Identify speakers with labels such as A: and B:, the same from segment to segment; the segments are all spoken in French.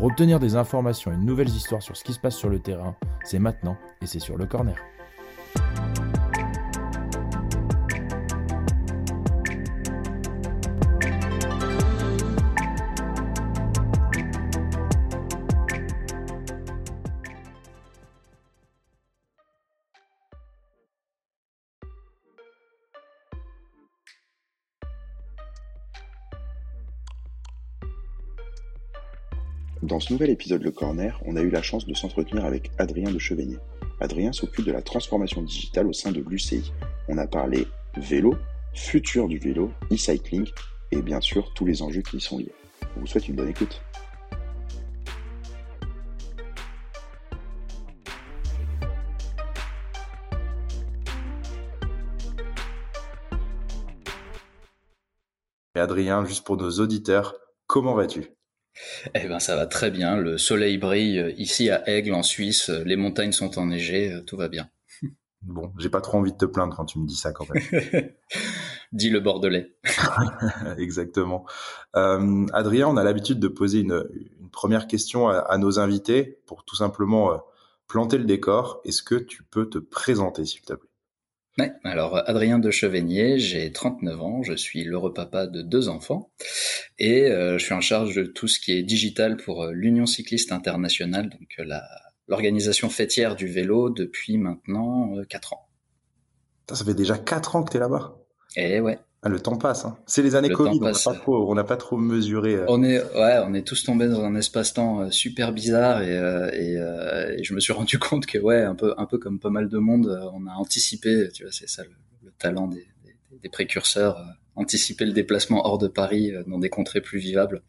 A: Pour obtenir des informations et de nouvelles histoires sur ce qui se passe sur le terrain, c'est maintenant et c'est sur le corner.
B: Nouvel épisode Le Corner, on a eu la chance de s'entretenir avec Adrien de Chevenier. Adrien s'occupe de la transformation digitale au sein de l'UCI. On a parlé vélo, futur du vélo, e-cycling et bien sûr tous les enjeux qui y sont liés. On vous souhaite une bonne écoute.
A: Et Adrien, juste pour nos auditeurs, comment vas-tu?
C: Eh ben ça va très bien, le soleil brille ici à Aigle en Suisse, les montagnes sont enneigées, tout va bien.
A: Bon, j'ai pas trop envie de te plaindre quand tu me dis ça quand même.
C: Dis le bordelais.
A: Exactement. Euh, Adrien, on a l'habitude de poser une, première question à, nos invités pour tout simplement euh, planter le décor. Est-ce que tu peux te présenter s'il te plaît?
C: Ouais, alors Adrien de Chevenier, j'ai 39 ans, je suis l'heureux papa de deux enfants et euh, je suis en charge de tout ce qui est digital pour euh, l'Union cycliste internationale, donc euh, l'organisation fêtière du vélo depuis maintenant 4 ans.
A: Ça, fait déjà 4 ans que tu es là-bas?
C: Eh ouais.
A: Ah, le temps passe. Hein. C'est les années Covid, on n'a pas trop, pas trop mesuré.
C: On est, ouais, on est tous tombés dans un espace-temps super bizarre et, et, je me suis rendu compte que ouais, un peu, un peu comme pas mal de monde, on a anticipé. Tu vois, c'est ça le, talent des, des, précurseurs, anticiper le déplacement hors de Paris dans des contrées plus vivables.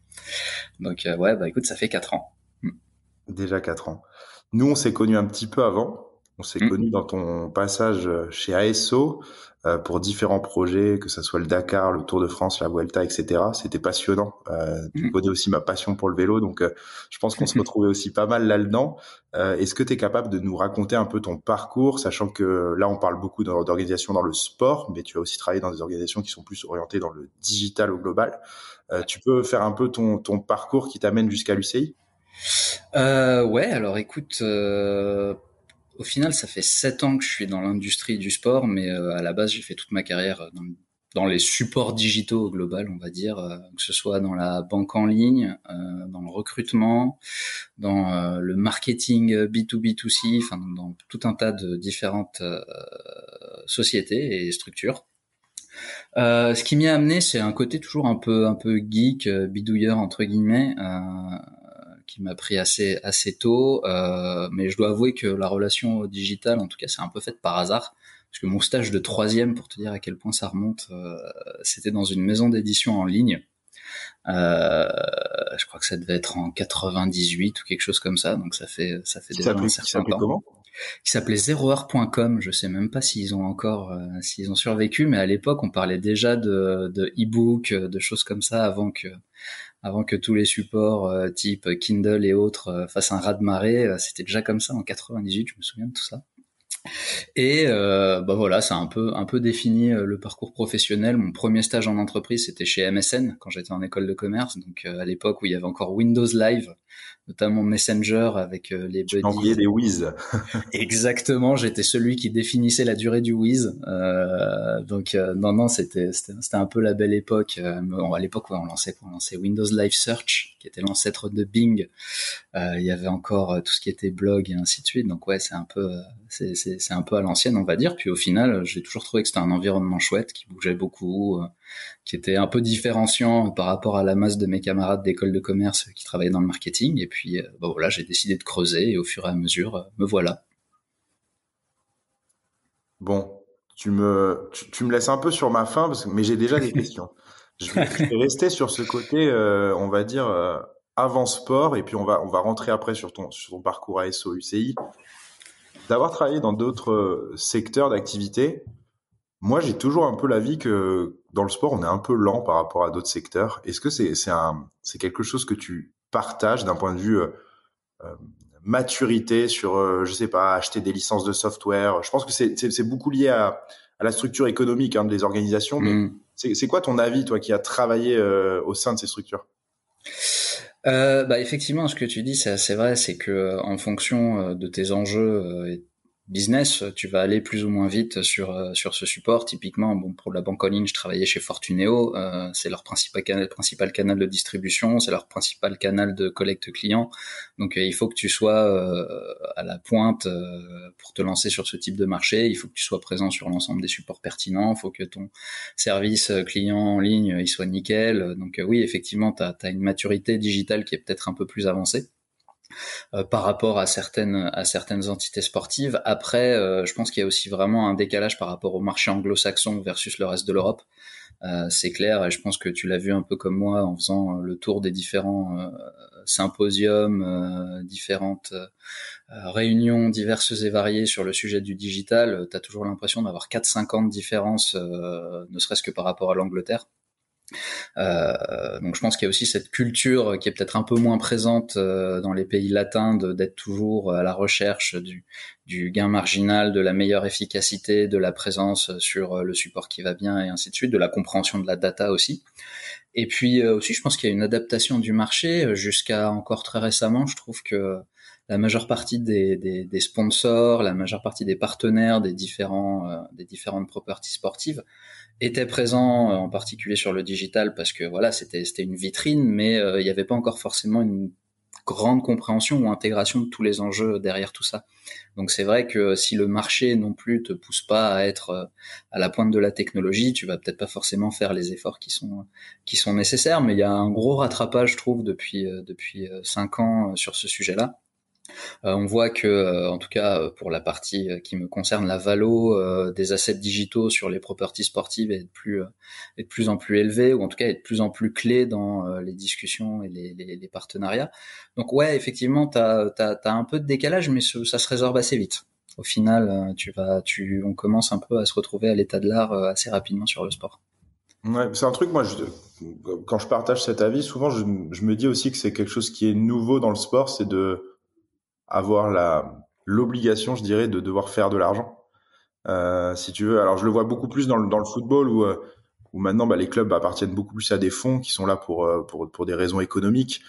C: Donc ouais, bah écoute, ça fait quatre ans.
A: Hmm. Déjà quatre ans. Nous, on s'est connus un petit peu avant. On s'est mmh. connu dans ton passage euh, chez ASO euh, pour différents projets, que ce soit le Dakar, le Tour de France, la Vuelta, etc. C'était passionnant. Euh, tu mmh. connais aussi ma passion pour le vélo, donc euh, je pense qu'on se retrouvait aussi pas mal là-dedans. Est-ce que tu es capable de nous raconter un peu ton parcours, sachant que là, on parle beaucoup d'organisations dans le sport, mais tu as aussi travaillé dans des organisations qui sont plus orientées dans le digital au global. tu peux faire un peu ton, ton parcours qui t'amène jusqu'à l'UCI
C: Ouais, alors écoute au final, ça fait sept ans que je suis dans l'industrie du sport, mais euh, à la base, j'ai fait toute ma carrière euh, dans, les supports digitaux au global, on va dire, euh, que ce soit dans la banque en ligne, dans le recrutement, dans le marketing B2B2C, enfin dans tout un tas de différentes sociétés et structures. ce qui m'y a amené, c'est un côté toujours un peu un peu geek, bidouilleur entre guillemets qui m'a pris assez assez tôt. Euh, mais je dois avouer que la relation digitale, en tout cas, c'est un peu faite par hasard. Parce que mon stage de troisième, pour te dire à quel point ça remonte, euh, c'était dans une maison d'édition en ligne. Euh, je crois que ça devait être en 98 ou quelque chose comme ça. Donc ça fait ça fait déjà un certain temps. Comment? Qui s'appelait zeroheure.com. Je sais même pas s'ils ont encore, euh, s'ils ont survécu, mais à l'époque, on parlait déjà de, de e-book, de choses comme ça avant que, avant que tous les supports euh, type Kindle et autres euh, fassent un raz de marée. Euh, c'était déjà comme ça en 98, je me souviens de tout ça. Et euh, bah voilà, ça a un peu un peu défini le parcours professionnel. Mon premier stage en entreprise, c'était chez MSN quand j'étais en école de commerce, donc à l'époque où il y avait encore Windows Live notamment Messenger avec euh, les
A: buddies. Envoyer des whiz.
C: Exactement, j'étais celui qui définissait la durée du whiz. Euh, donc euh, non non, c'était c'était un peu la belle époque. à l'époque, on lançait on lançait Windows Live Search, qui était l'ancêtre de Bing. il y avait encore tout ce qui était blog et ainsi de suite. Donc ouais, c'est un peu c'est c'est un peu à l'ancienne, on va dire. Puis au final, j'ai toujours trouvé que c'était un environnement chouette, qui bougeait beaucoup qui était un peu différenciant par rapport à la masse de mes camarades d'école de commerce qui travaillaient dans le marketing. Et puis, euh, bah voilà, j'ai décidé de creuser et au fur et à mesure, euh, me voilà.
A: Bon, tu me, tu, me laisses un peu sur ma faim, parce que, mais j'ai déjà des questions. Je vais, rester sur ce côté, euh, on va dire, avant sport, et puis on va, on va rentrer après sur ton, sur ton parcours ASO UCI. d'avoir travaillé dans d'autres secteurs d'activité, moi, j'ai toujours un peu l'avis que dans le sport, on est un peu lent par rapport à d'autres secteurs. Est-ce que c'est c'est c'est quelque chose que tu partages d'un point de vue euh, euh maturité sur euh, je sais pas acheter des licences de software? Je pense que c'est beaucoup lié à, à la structure économique hein, des organisations. Mais mm. C'est quoi ton avis, toi, qui a travaillé euh, au sein de ces structures?
C: Euh, bah effectivement, ce que tu dis, c'est vrai, c'est que en fonction de tes enjeux business, tu vas aller plus ou moins vite sur euh, sur ce support. Typiquement, bon pour la banque en ligne, je travaillais chez Fortuneo, euh, c'est leur principal canal, principal canal de distribution, c'est leur principal canal de collecte client. Donc euh, il faut que tu sois à la pointe pour te lancer sur ce type de marché. Il faut que tu sois présent sur l'ensemble des supports pertinents. Il faut que ton service client en ligne il soit nickel. Donc oui, effectivement, tu as une maturité digitale qui est peut-être un peu plus avancée. Euh, par rapport à certaines à certaines entités sportives. Après, euh, je pense qu'il y a aussi vraiment un décalage par rapport au marché anglo-saxon versus le reste de l'Europe. Euh, c'est clair, et je pense que tu l'as vu un peu comme moi en faisant le tour des différents symposiums, différentes réunions diverses et variées sur le sujet du digital. Tu as toujours l'impression d'avoir 4-5 ans de différence, ne serait-ce que par rapport à l'Angleterre. Euh, donc je pense qu'il y a aussi cette culture qui est peut-être un peu moins présente euh, dans les pays latins d'être toujours à la recherche du, du, gain marginal, de la meilleure efficacité, de la présence sur le support qui va bien et ainsi de suite, de la compréhension de la data aussi. Et puis euh, aussi, je pense qu'il y a une adaptation du marché jusqu'à encore très récemment. Je trouve que la majeure partie des, des, des, sponsors, la majeure partie des partenaires des différents des différentes properties sportives était présent euh, en particulier sur le digital parce que voilà c'était une vitrine mais euh, il n'y avait pas encore forcément une grande compréhension ou intégration de tous les enjeux derrière tout ça. Donc c'est vrai que si le marché non plus te pousse pas à être euh, à la pointe de la technologie, tu vas peut-être pas forcément faire les efforts qui sont qui sont nécessaires. Mais il y a un gros rattrapage, je trouve, depuis depuis cinq ans sur ce sujet-là. Euh, on voit que, euh, en tout cas euh, pour la partie qui me concerne, la valo des assets digitaux sur les properties sportives est de plus est de plus en plus élevée, ou en tout cas est de plus en plus clé dans les discussions et les, les, partenariats. Donc ouais, effectivement, tu as, un peu de décalage, mais ça se résorbe assez vite. Au final, tu vas, tu, on commence un peu à se retrouver à l'état de l'art assez rapidement sur le sport.
A: Ouais, c'est un truc, moi, je, quand je partage cet avis, souvent, je, je me dis aussi que c'est quelque chose qui est nouveau dans le sport, c'est de avoir la l'obligation, je dirais, de devoir faire de l'argent. Euh, si tu veux. Alors, je le vois beaucoup plus dans le, dans le football où, euh, où maintenant bah, les clubs appartiennent beaucoup plus à des fonds qui sont là pour, euh, pour, pour des raisons économiques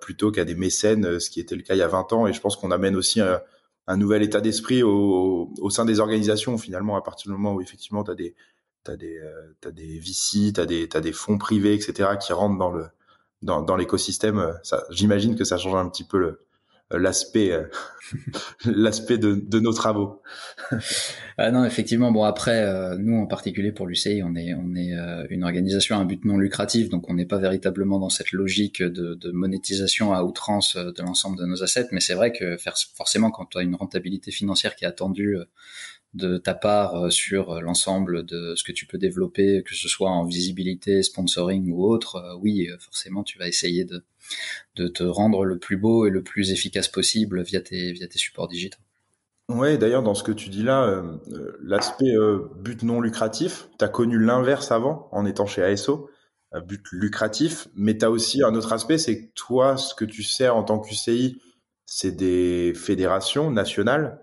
A: plutôt qu'à des mécènes, ce qui était le cas il y a 20 ans. Et je pense qu'on amène aussi un, nouvel état d'esprit au, au, sein des organisations, finalement, à partir du moment où effectivement tu as des, t'as des, t'as des VC, tu as des, t'as des fonds privés, etc., qui rentrent dans le dans, dans l'écosystème. J'imagine que ça change un petit peu le, l'aspect euh, l'aspect de, de, nos travaux.
C: ah non, effectivement. Bon après, euh, nous en particulier pour l'UCI, on est on est euh, une organisation à un but non lucratif, donc on n'est pas véritablement dans cette logique de, de monétisation à outrance de l'ensemble de nos assets. Mais c'est vrai que faire, forcément, quand tu as une rentabilité financière qui est attendue de ta part sur l'ensemble de ce que tu peux développer, que ce soit en visibilité, sponsoring ou autre, oui, forcément, tu vas essayer de de te rendre le plus beau et le plus efficace possible via tes, via tes supports digitaux.
A: Ouais, d'ailleurs, dans ce que tu dis là, euh, euh, l'aspect euh, but non lucratif, tu as connu l'inverse avant en étant chez ASO, but lucratif, mais tu as aussi un autre aspect, c'est que toi, ce que tu sers en tant qu'UCI, c'est des fédérations nationales,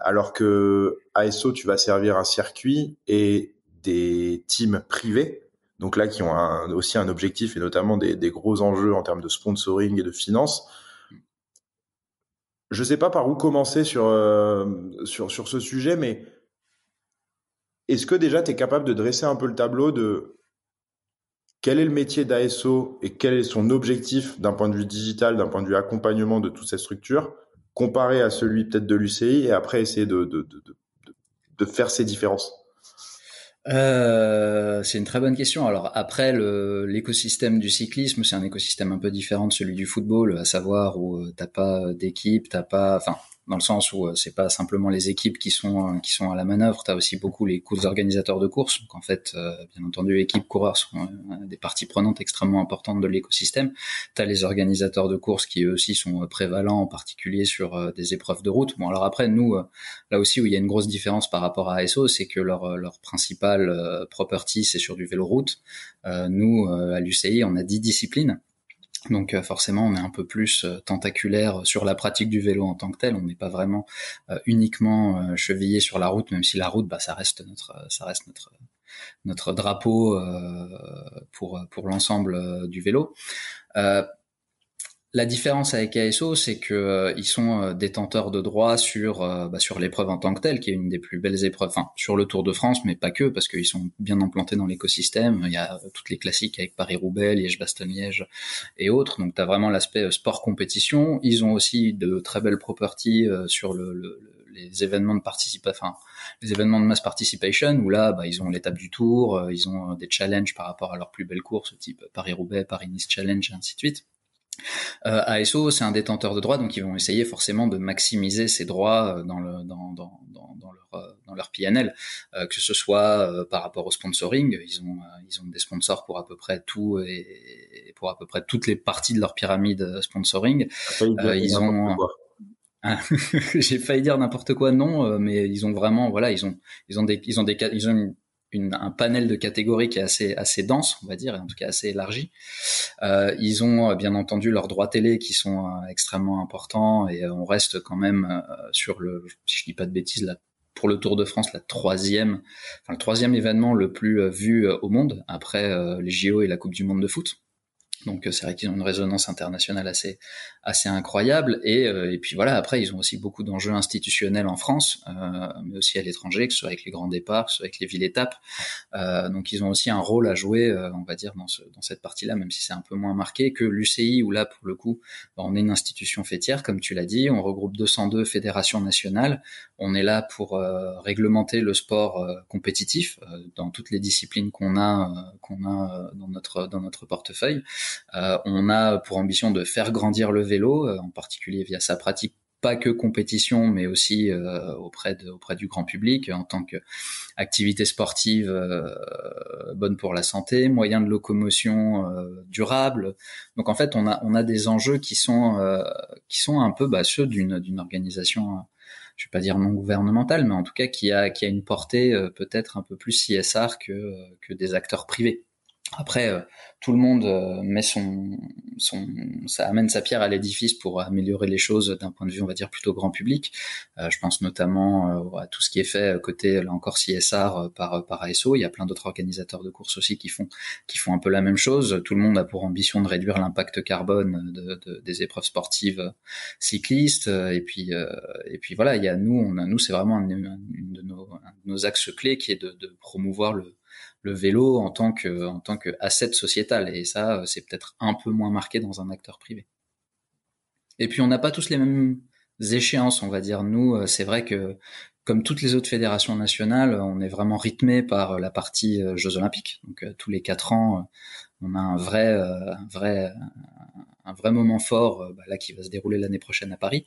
A: alors que ASO, tu vas servir un circuit et des teams privés donc là qui ont aussi un objectif et notamment des, gros enjeux en termes de sponsoring et de finances. Je ne sais pas par où commencer sur, euh, sur, sur ce sujet, mais est-ce que déjà tu es capable de dresser un peu le tableau de quel est le métier d'ASO et quel est son objectif d'un point de vue digital, d'un point de vue accompagnement de toute cette structure, comparé à celui peut-être de l'UCI, et après essayer de, de, de, de faire ces différences
C: euh, c'est une très bonne question. Alors après, l'écosystème du cyclisme, c'est un écosystème un peu différent de celui du football, à savoir où euh, t'as pas d'équipe, t'as pas, enfin, dans le sens où c'est pas simplement les équipes qui sont qui sont à la manœuvre, tu as aussi beaucoup les courses organisateurs de courses. Donc en fait, bien entendu, équipes coureurs sont des parties prenantes extrêmement importantes de l'écosystème. Tu as les organisateurs de courses qui eux aussi sont prévalents, en particulier sur des épreuves de route. Bon alors après, nous, là aussi où il y a une grosse différence par rapport à ASO, c'est que leur leur principal property c'est sur du vélo route. nous, à l'UCI, on a 10 disciplines. Donc euh, forcément, on est un peu plus euh, tentaculaire sur la pratique du vélo en tant que tel. On n'est pas vraiment euh, uniquement chevillé sur la route, même si la route, bah, ça reste notre, drapeau pour l'ensemble du vélo. La différence avec ASO, c'est que euh, ils sont euh, détenteurs de droits sur euh, bah, sur l'épreuve en tant que telle, qui est une des plus belles épreuves, enfin sur le Tour de France, mais pas que, parce qu'ils sont bien implantés dans l'écosystème. Il y a toutes les classiques avec Paris-Roubaix, Liège-Bastogne-Liège et autres. Donc tu as vraiment l'aspect sport compétition. Ils ont aussi de très belles properties sur le, les événements de participation, enfin les événements de mass participation où là, bah, ils ont l'étape du Tour, ils ont des challenges par rapport à leurs plus belles courses, type Paris-Roubaix, Paris-Nice Challenge, et ainsi de suite. Euh, ASO, c'est un détenteur de droits, donc ils vont essayer forcément de maximiser ces droits euh, dans, le, dans, dans, dans, leur, euh, dans leur PNL, euh, que ce soit euh, par rapport au sponsoring. Ils ont, ils ont des sponsors pour à peu près tout et, pour à peu près toutes les parties de leur pyramide sponsoring. ils ont j'ai failli dire n'importe quoi non mais ils ont vraiment voilà ils ont ils ont des ils ont des ils ont une, une, un panel de catégories qui est assez assez dense, on va dire, et en tout cas assez élargi. Euh, ils ont euh, bien entendu leurs droits télé qui sont euh, extrêmement importants et on reste quand même sur le, si je dis pas de bêtises, pour le Tour de France, la troisième, enfin le troisième événement le plus vu au monde après les JO et la Coupe du Monde de foot. Donc c'est vrai qu'ils ont une résonance internationale assez assez incroyable. Et, euh, et puis voilà après ils ont aussi beaucoup d'enjeux institutionnels en France euh, mais aussi à l'étranger que ce soit avec les grands départs que ce soit avec les villes étapes. Euh, donc ils ont aussi un rôle à jouer euh, on va dire dans ce dans cette partie là même si c'est un peu moins marqué que l'UCI où là pour le coup bah, on est une institution fêtière comme tu l'as dit. On regroupe 202 fédérations nationales on est là pour euh, réglementer le sport compétitif dans toutes les disciplines qu'on a qu'on a dans notre dans notre portefeuille euh, on a pour ambition de faire grandir le vélo, euh, en particulier via sa pratique pas que compétition, mais aussi euh, auprès de, auprès du grand public en tant qu'activité sportive bonne pour la santé, moyen de locomotion durable. Donc en fait, on a on a des enjeux qui sont qui sont un peu bah, ceux d'une organisation, je vais pas dire non gouvernementale, mais en tout cas qui a qui a une portée peut-être un peu plus CSR que que des acteurs privés. Après, euh, tout le monde euh, met son, son, ça amène sa pierre à l'édifice pour améliorer les choses d'un point de vue, on va dire, plutôt grand public. Euh, je pense notamment à tout ce qui est fait côté, là encore, CSR par, par ASO. Il y a plein d'autres organisateurs de courses aussi qui font, qui font un peu la même chose. Tout le monde a pour ambition de réduire l'impact carbone de, de, des épreuves sportives cyclistes. Et puis, et puis voilà, il y a nous, on a, nous, c'est vraiment un, de nos, un de nos axes clés qui est de, de promouvoir le le vélo en tant que en tant que asset sociétal et ça c'est peut-être un peu moins marqué dans un acteur privé. Et puis on n'a pas tous les mêmes échéances, on va dire. Nous, euh, c'est vrai que comme toutes les autres fédérations nationales, on est vraiment rythmé par la partie euh, Jeux Olympiques. Donc euh, tous les quatre ans, on a un vrai, vrai, un vrai moment fort euh, bah, là qui va se dérouler l'année prochaine à Paris.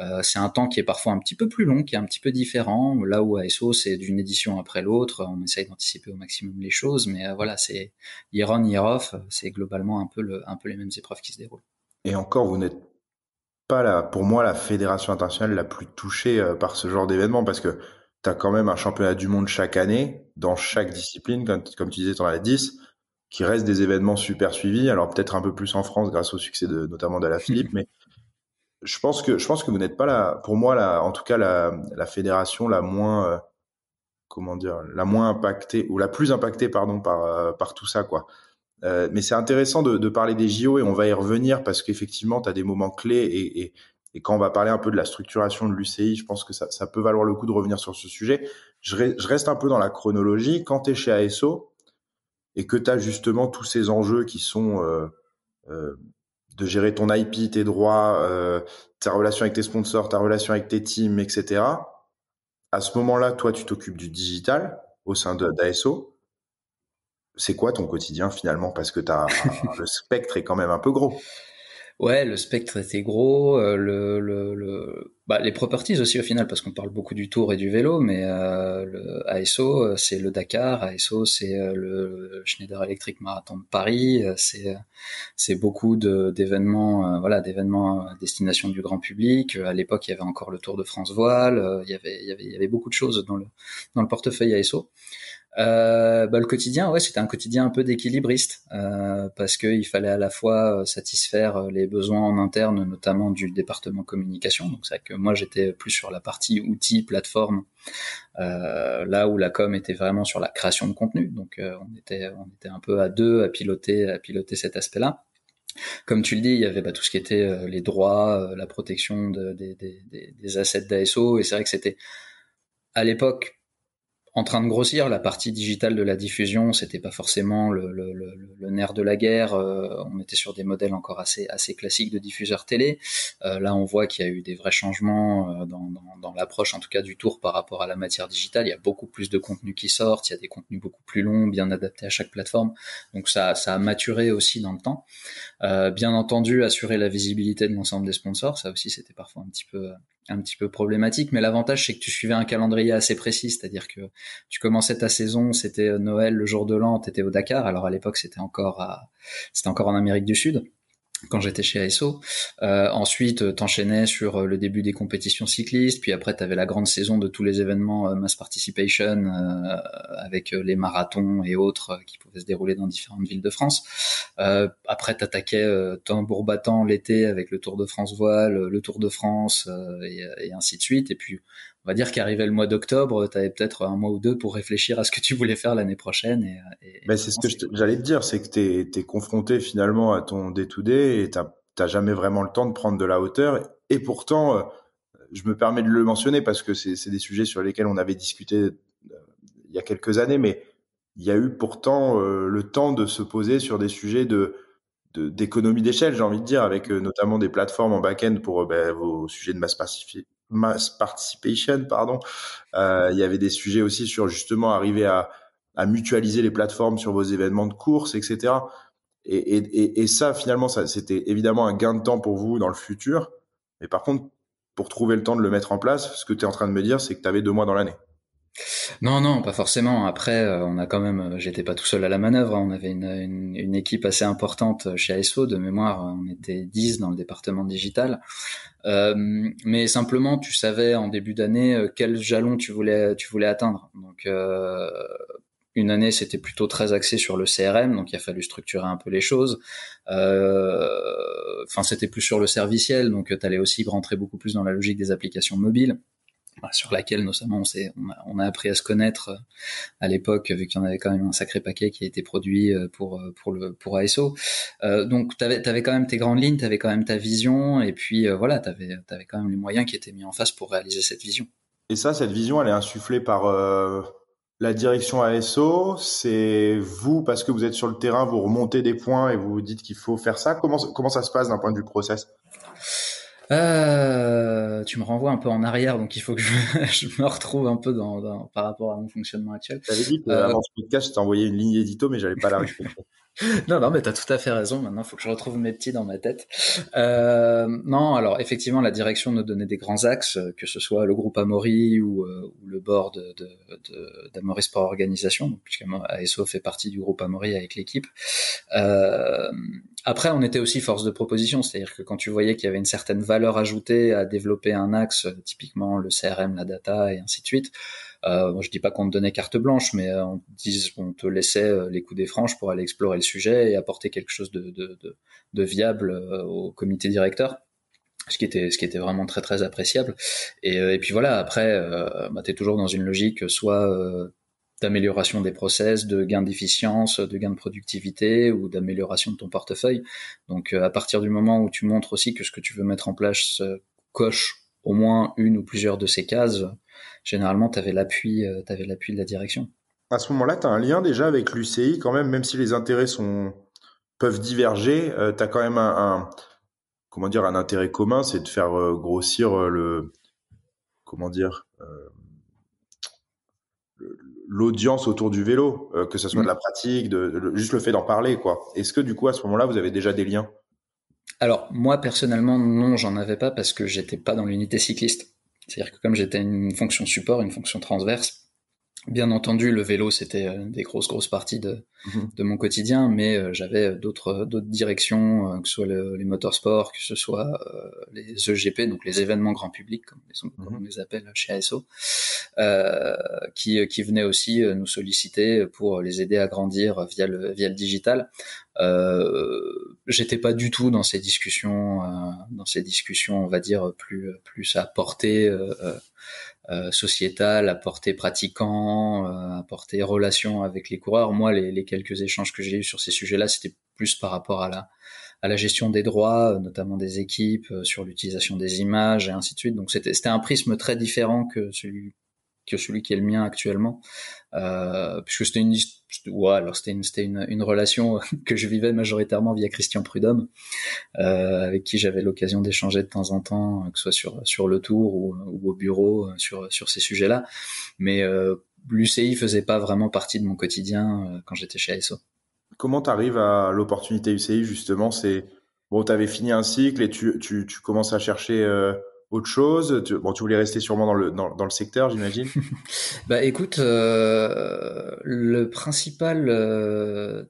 C: Euh, c'est un temps qui est parfois un petit peu plus long, qui est un petit peu différent. Là où ASO c'est d'une édition après l'autre, on essaye d'anticiper au maximum les choses, mais euh, voilà, c'est year on year off, c'est globalement un peu le, un peu les mêmes épreuves qui se déroulent.
A: Et encore, vous n'êtes pas là, pour moi, la fédération internationale la plus touchée par ce genre d'événement parce que tu as quand même un championnat du monde chaque année dans chaque discipline, comme, comme tu disais, tu en as 10 qui restent des événements super suivis. Alors peut-être un peu plus en France grâce au succès de notamment d'Ala Philippe, mais je pense que je pense que vous n'êtes pas là. Pour moi, là, en tout cas, la, la fédération la moins euh, comment dire, la moins impactée ou la plus impactée, pardon, par euh, par tout ça, quoi. Euh, mais c'est intéressant de, parler des JO et on va y revenir parce qu'effectivement, tu as des moments clés et, quand on va parler un peu de la structuration de l'UCI, je pense que ça, peut valoir le coup de revenir sur ce sujet. Je, reste un peu dans la chronologie. Quand tu es chez ASO, et que tu justement tous ces enjeux qui sont euh, euh, de gérer ton IP, tes droits, ta relation avec tes sponsors, ta relation avec tes teams, etc. À ce moment-là, toi, tu t'occupes du digital au sein d'ASO. C'est quoi ton quotidien finalement? Parce que as, le spectre est quand même un peu gros.
C: Ouais, le spectre était gros, euh, le, le, le, bah, les properties aussi au final, parce qu'on parle beaucoup du tour et du vélo, mais euh, le ASO, euh, c'est le Dakar, ASO, c'est le Schneider Electric Marathon de Paris, c'est c'est beaucoup d'événements, voilà, d'événements à destination du grand public. À l'époque, il y avait encore le Tour de France voile, il y avait il y avait il y avait beaucoup de choses dans le dans le portefeuille ASO. Euh, bah, le quotidien, ouais, c'était un quotidien un peu d'équilibriste euh, parce qu'il fallait à la fois euh, satisfaire euh, les besoins en interne, notamment du département communication. Donc c'est que moi j'étais plus sur la partie outils, plateforme, euh, là où la com était vraiment sur la création de contenu. Donc euh, on était on était un peu à deux à piloter à piloter cet aspect-là. Comme tu le dis, il y avait bah, tout ce qui était les droits, la protection de, des, des, des assets d'ASO, et c'est vrai que c'était à l'époque en train de grossir. La partie digitale de la diffusion, c'était pas forcément le, nerf de la guerre. Euh, on était sur des modèles encore assez classiques de diffuseurs télé. Euh, là, on voit qu'il y a eu des vrais changements euh, dans, l'approche, en tout cas du tour par rapport à la matière digitale. Il y a beaucoup plus de contenus qui sortent. Il y a des contenus beaucoup plus longs, bien adaptés à chaque plateforme. Donc ça a maturé aussi dans le temps. bien entendu, assurer la visibilité de l'ensemble des sponsors, ça aussi c'était parfois un petit peu un petit peu problématique, mais l'avantage c'est que tu suivais un calendrier assez précis, c'est-à-dire que tu commençais ta saison, c'était Noël le jour de l'an, t'étais au Dakar, alors à l'époque c'était encore à, c'était encore en Amérique du Sud, quand j'étais chez ASO. Euh, ensuite, euh, t'enchaînais sur euh, le début des compétitions cyclistes, puis après t'avais la grande saison de tous les événements euh, mass participation euh, avec les marathons et autres qui pouvaient se dérouler dans différentes villes de France. après, t'attaquais tambour battant l'été avec le Tour de France voile, le Tour de France et, et, ainsi de suite. Et puis on va dire qu'arrivait le mois d'octobre, tu avais peut-être un mois ou deux pour réfléchir à ce que tu voulais faire l'année prochaine. Et,
A: et ben c'est ce que j'allais te dire, c'est que tu es, confronté finalement à ton day-to-day et tu n'as jamais vraiment le temps de prendre de la hauteur. Et pourtant, euh, je me permets de le mentionner parce que c'est des sujets sur lesquels on avait discuté euh, il y a quelques années, mais il y a eu pourtant euh, le temps de se poser sur des sujets de d'économie d'échelle, j'ai envie de dire, avec notamment des plateformes en back-end pour ben, vos sujets de masse mass participation, pardon. Euh, il y avait des sujets aussi sur justement arriver à, mutualiser les plateformes sur vos événements de course, etc. Et, ça, finalement, c'était évidemment un gain de temps pour vous dans le futur. Mais par contre, pour trouver le temps de le mettre en place, ce que tu es en train de me dire, c'est que tu avais deux mois dans l'année.
C: Non, non, pas forcément. Après, euh, on a quand même, euh, j'étais pas tout seul à la manœuvre. Hein. On avait une, équipe assez importante chez ASO. De mémoire, on était 10 dans le département digital. Euh, mais simplement, tu savais en début d'année euh, quel jalon tu voulais, atteindre. Donc, euh, une année, c'était plutôt très axé sur le CRM, donc il a fallu structurer un peu les choses. Enfin, c'était plus sur le serviciel, donc tu allais aussi rentrer beaucoup plus dans la logique des applications mobiles sur laquelle notamment on, on, a, appris à se connaître euh, à l'époque vu qu'il y en avait quand même un sacré paquet qui a été produit euh, pour euh, pour le pour ASO. donc tu avais, quand même tes grandes lignes, tu avais quand même ta vision et puis voilà, tu avais, avais quand même les moyens qui étaient mis en face pour réaliser cette vision.
A: Et ça, cette vision, elle est insufflée par la direction ASO. C'est vous parce que vous êtes sur le terrain, vous remontez des points et vous vous dites qu'il faut faire ça. Comment comment ça se passe d'un point de vue process?
C: Euh, tu me renvoies un peu en arrière, donc il faut que je, je me retrouve un peu dans, dans, par rapport à mon fonctionnement actuel.
A: T'avais dit euh, ce podcast, je t'ai envoyé une ligne édito, mais j'allais pas la respecter.
C: non, non, mais t'as tout à fait raison. Maintenant, faut que je retrouve mes petits dans ma tête. Euh, non, alors effectivement, la direction nous donnait des grands axes, que ce soit le groupe Amaury ou, euh, ou le board d'Amaury de, de, Sport Organisation, puisque ASO fait partie du groupe Amaury avec l'équipe. Euh, après, on était aussi force de proposition, c'est-à-dire que quand tu voyais qu'il y avait une certaine valeur ajoutée à développer un axe, typiquement le CRM, la data et ainsi de suite, euh, je dis pas qu'on te donnait carte blanche, mais euh, on, on te laissait euh, les coups des franches pour aller explorer le sujet et apporter quelque chose de, de, de, de viable euh, au comité directeur ce qui était ce qui était vraiment très très appréciable et, et puis voilà après euh, bah, tu es toujours dans une logique soit d'amélioration des process, de gain d'efficience, de gain de productivité ou d'amélioration de ton portefeuille. Donc euh, à partir du moment où tu montres aussi que ce que tu veux mettre en place coche au moins une ou plusieurs de ces cases, généralement tu avais l'appui euh, avais l'appui de la direction.
A: À ce moment-là, tu as un lien déjà avec l'UCI quand même même si les intérêts sont peuvent diverger, euh, tu as quand même un, un, comment dire un intérêt commun, c'est de faire grossir le comment dire l'audience autour du vélo, euh, que ce soit de la mm. pratique, de, juste le fait d'en parler, quoi. Est-ce que du coup à ce moment-là vous avez déjà des liens?
C: Alors moi personnellement non, j'en avais pas parce que j'étais pas dans l'unité cycliste. C'est-à-dire que comme j'étais une fonction support, une fonction transverse, Bien entendu, le vélo, c'était euh, des grosses, grosses parties de, mhm. de mon quotidien, mais euh, j'avais d'autres, d'autres directions, euh, que ce soit les motorsports, que ce soit les EGP, donc les événements grand public, comme, les, on mhm. les appelle chez ASO, euh, qui, qui venaient aussi nous solliciter pour les aider à grandir via le, via le digital. Euh, j'étais pas du tout dans ces discussions, dans ces discussions, on va dire plus, plus à portée euh, sociétale, à portée pratiquant, euh, relation avec les coureurs. Moi, les, les quelques échanges que j'ai eu sur ces sujets-là, c'était plus par rapport à la à la gestion des droits, notamment des équipes, euh, sur l'utilisation des images et ainsi de suite. Donc c'était un prisme très différent que celui que celui qui est le mien actuellement, euh, puisque c'était une ouais, alors c'était une une, une, relation que je vivais majoritairement via Christian Prudhomme, euh, avec qui j'avais l'occasion d'échanger de temps en temps, que ce soit sur sur le tour ou, ou au bureau euh, sur sur ces sujets-là, mais euh, l'UCI faisait pas vraiment partie de mon quotidien euh, quand j'étais chez ASO.
A: Comment tu arrives à l'opportunité UCI justement? C'est bon, tu avais fini un cycle et tu tu, tu commences à chercher euh, autre chose tu, Bon, tu voulais rester sûrement dans le, dans, dans le secteur, j'imagine
C: Bah écoute, euh, le principal euh,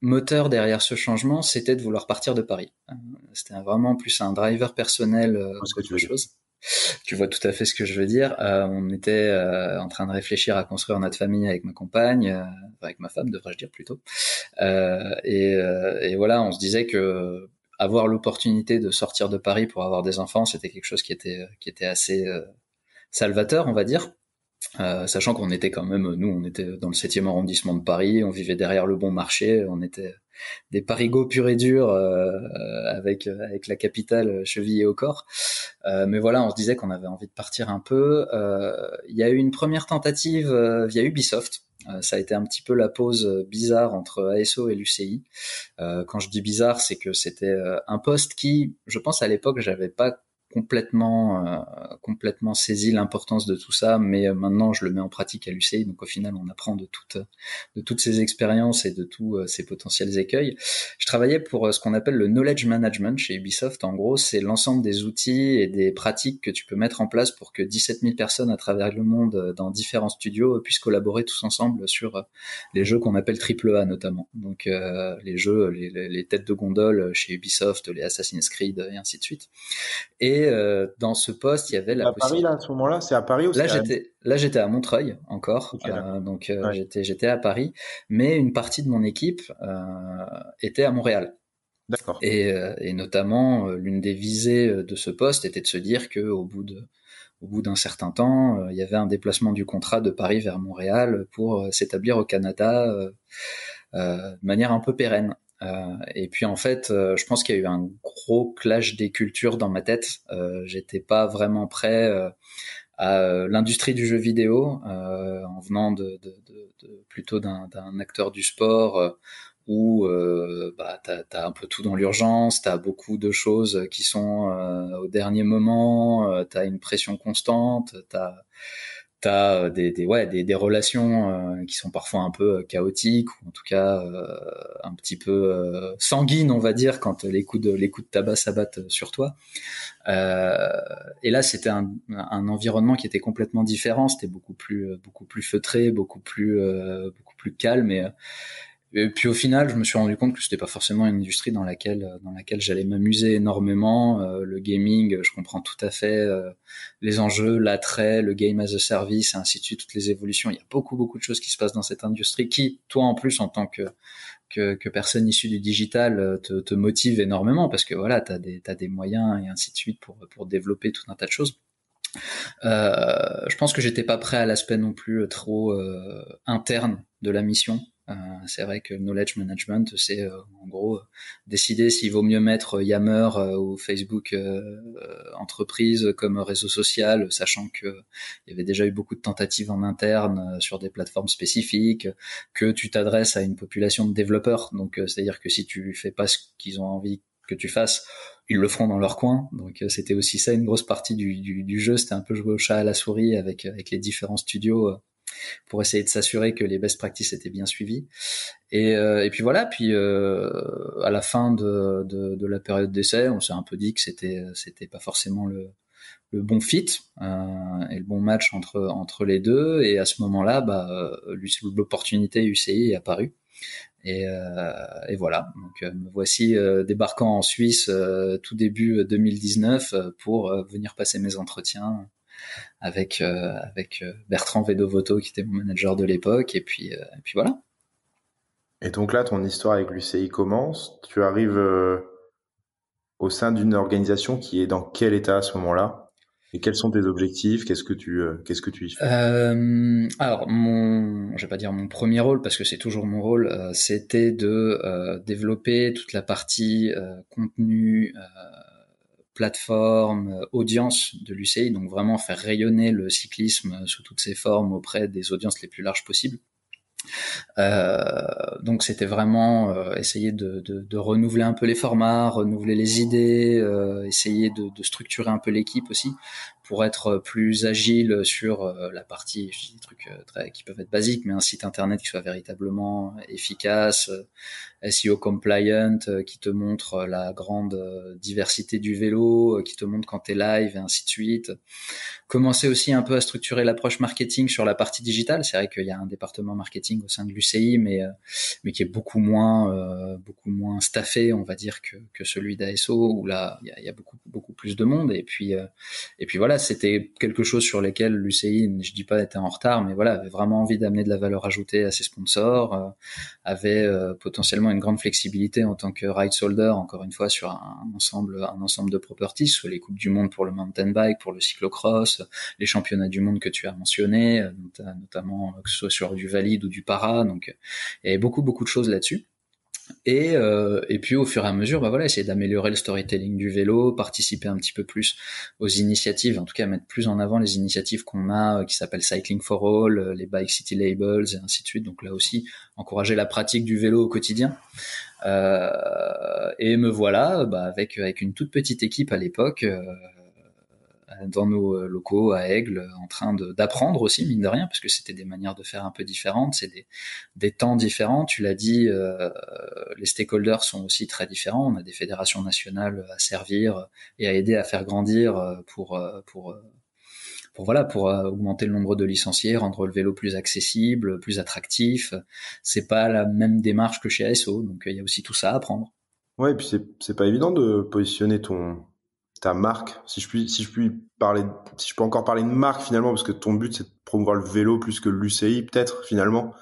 C: moteur derrière ce changement, c'était de vouloir partir de Paris. C'était vraiment plus un driver personnel euh, qu'autre chose. Tu vois tout à fait ce que je veux dire. Euh, on était en train de réfléchir à construire notre famille avec ma compagne, avec ma femme, devrais-je dire plutôt. Et, et, voilà, on se disait que avoir l'opportunité de sortir de Paris pour avoir des enfants, c'était quelque chose qui était qui était assez euh, salvateur, on va dire. Euh, sachant qu'on était quand même, nous, on était dans le 7e arrondissement de Paris, on vivait derrière le bon marché, on était des parigots purs et durs euh, avec la capitale chevillée au corps. Mais voilà, on se disait qu'on avait envie de partir un peu. Il y a eu une première tentative via Ubisoft ça a été un petit peu la pause euh, bizarre entre ASO et l'UCI. Euh, quand je dis bizarre, c'est que c'était un poste qui, je pense à l'époque, j'avais pas complètement euh, complètement saisi l'importance de tout ça mais euh, maintenant je le mets en pratique à l'UCI donc au final on apprend de toutes de toutes ces expériences et de tous euh, ces potentiels écueils. Je travaillais pour ce qu'on appelle le knowledge management chez Ubisoft. En gros c'est l'ensemble des outils et des pratiques que tu peux mettre en place pour que 17 000 personnes à travers le monde dans différents studios puissent collaborer tous ensemble sur les jeux qu'on appelle triple A notamment. Donc les jeux les, les, têtes de gondole chez Ubisoft les Assassin's Creed et ainsi de suite. Et euh, dans ce poste, il y avait la
A: à Paris là à ce moment-là, c'est à Paris aussi.
C: Là j'étais là j'étais à Montreuil encore, euh, donc euh, j'étais j'étais à Paris, mais une partie de mon équipe était à Montréal.
A: D'accord.
C: Et, et notamment l'une des visées de ce poste était de se dire que au bout de au bout d'un certain temps, il y avait un déplacement du contrat de Paris vers Montréal pour s'établir au Canada de manière un peu pérenne. Euh, et puis en fait, euh, je pense qu'il y a eu un gros clash des cultures dans ma tête. Euh, J'étais pas vraiment prêt euh, à l'industrie du jeu vidéo en venant de, de, de, de plutôt d'un acteur du sport où bah, t'as as un peu tout dans l'urgence, t'as beaucoup de choses qui sont au dernier moment, t'as une pression constante, t'as t'as euh, des, des, ouais, des, des relations euh, qui sont parfois un peu euh, chaotiques ou en tout cas un petit peu sanguines on va dire quand les coups de les coups de tabac s'abattent sur toi. Et là c'était un, un environnement qui était complètement différent. C'était beaucoup plus beaucoup plus feutré beaucoup plus beaucoup plus calme. Et et puis au final, je me suis rendu compte que c'était pas forcément une industrie dans laquelle dans laquelle j'allais m'amuser énormément. Euh, le gaming, je comprends tout à fait euh, les enjeux, l'attrait, le game as a service, et ainsi de suite, toutes les évolutions. Il y a beaucoup beaucoup de choses qui se passent dans cette industrie qui, toi en plus en tant que que, que personne issue du digital, euh, te, te motive énormément parce que voilà, t'as des t'as des moyens et ainsi de suite pour pour développer tout un tas de choses. Euh, je pense que j'étais pas prêt à l'aspect non plus trop euh, interne de la mission. Euh, c'est vrai que knowledge management, c'est euh, en gros décider s'il vaut mieux mettre Yammer euh, ou Facebook entreprise comme réseau social, sachant que il y avait déjà eu beaucoup de tentatives en interne sur des plateformes spécifiques, que tu t'adresses à une population de développeurs. Donc, c'est-à-dire que si tu fais pas ce qu'ils ont envie que tu fasses, ils le feront dans leur coin. Donc c'était aussi ça une grosse partie du, du, du jeu, c'était un peu jouer au chat à la souris avec avec les différents studios pour essayer de s'assurer que les best practices étaient bien suivies. Et, et puis voilà, puis à la fin de, la période d'essai, on s'est un peu dit que c'était pas forcément le bon fit euh, et le bon match entre les deux. Et à ce moment-là, bah, l'opportunité UCI est apparue. Et, euh, voilà. Donc euh, me voici euh, débarquant en Suisse tout début 2019 pour venir passer mes entretiens avec avec Bertrand Vedovoto qui était mon manager de l'époque. Et puis et puis voilà.
A: Et donc là, ton histoire avec l'UCI commence. Tu arrives au sein d'une organisation qui est dans quel état à ce moment-là? Et quels sont tes objectifs? Qu'est-ce que tu euh, qu'est-ce que tu y fais?
C: Euh, Alors mon, je vais pas dire mon premier rôle parce que c'est toujours mon rôle, euh, c'était de euh, développer toute la partie euh, contenu, plateforme, audience de l'UCI, donc vraiment faire rayonner le cyclisme sous toutes ses formes auprès des audiences les plus larges possibles. Euh, donc c'était vraiment euh, essayer de, renouveler un peu les formats, renouveler les idées, euh, essayer de, structurer un peu l'équipe aussi pour être plus agile sur euh, la partie, je dis des trucs très, qui peuvent être basiques, mais un site internet qui soit véritablement efficace, SEO compliant, qui te montre la grande diversité du vélo, qui te montre quand tu es live et ainsi de suite. Commencer aussi un peu à structurer l'approche marketing sur la partie digitale. C'est vrai qu'il y a un département marketing au sein de l'UCI, mais mais qui est beaucoup moins beaucoup moins staffé, on va dire, que, que celui d'ASO où là il y a, y a, beaucoup beaucoup plus de monde. Et puis et puis voilà, c'était quelque chose sur lequel l'UCI, je dis pas était en retard, mais voilà, avait vraiment envie d'amener de la valeur ajoutée à ses sponsors, euh, avait euh, potentiellement une grande flexibilité en tant que right holder, encore une fois, sur un, ensemble, un ensemble de properties, soit les coupes du monde pour le mountain bike, pour le cyclocross, les championnats du monde que tu as mentionnés, euh, notamment que ce soit sur du valide ou du para, donc il y avait beaucoup beaucoup de choses là-dessus. Et, euh, et puis au fur et à mesure, bah voilà, essayer d'améliorer le storytelling du vélo, participer un petit peu plus aux initiatives, en tout cas mettre plus en avant les initiatives qu'on a, euh, qui s'appellent Cycling for All, euh, les Bike City Labels et ainsi de suite. Donc là aussi, encourager la pratique du vélo au quotidien. Et me voilà, bah, avec avec une toute petite équipe à l'époque. Dans nos euh, locaux à Aigle, en train d'apprendre aussi, mine de rien, parce que c'était des manières de faire un peu différentes, c'est des, des, temps différents. Tu l'as dit, euh, les stakeholders sont aussi très différents. On a des fédérations nationales à servir et à aider à faire grandir euh, pour pour pour voilà pour augmenter le nombre de licenciés, rendre le vélo plus accessible, plus attractif. C'est pas la même démarche que chez ASO, donc il y a aussi tout ça à apprendre.
A: Ouais, et puis c'est pas évident de positionner ton ta marque, si je puis, si je puis parler, si je peux encore parler de marque finalement, parce que ton but c'est de promouvoir le vélo plus que l'UCI peut-être finalement,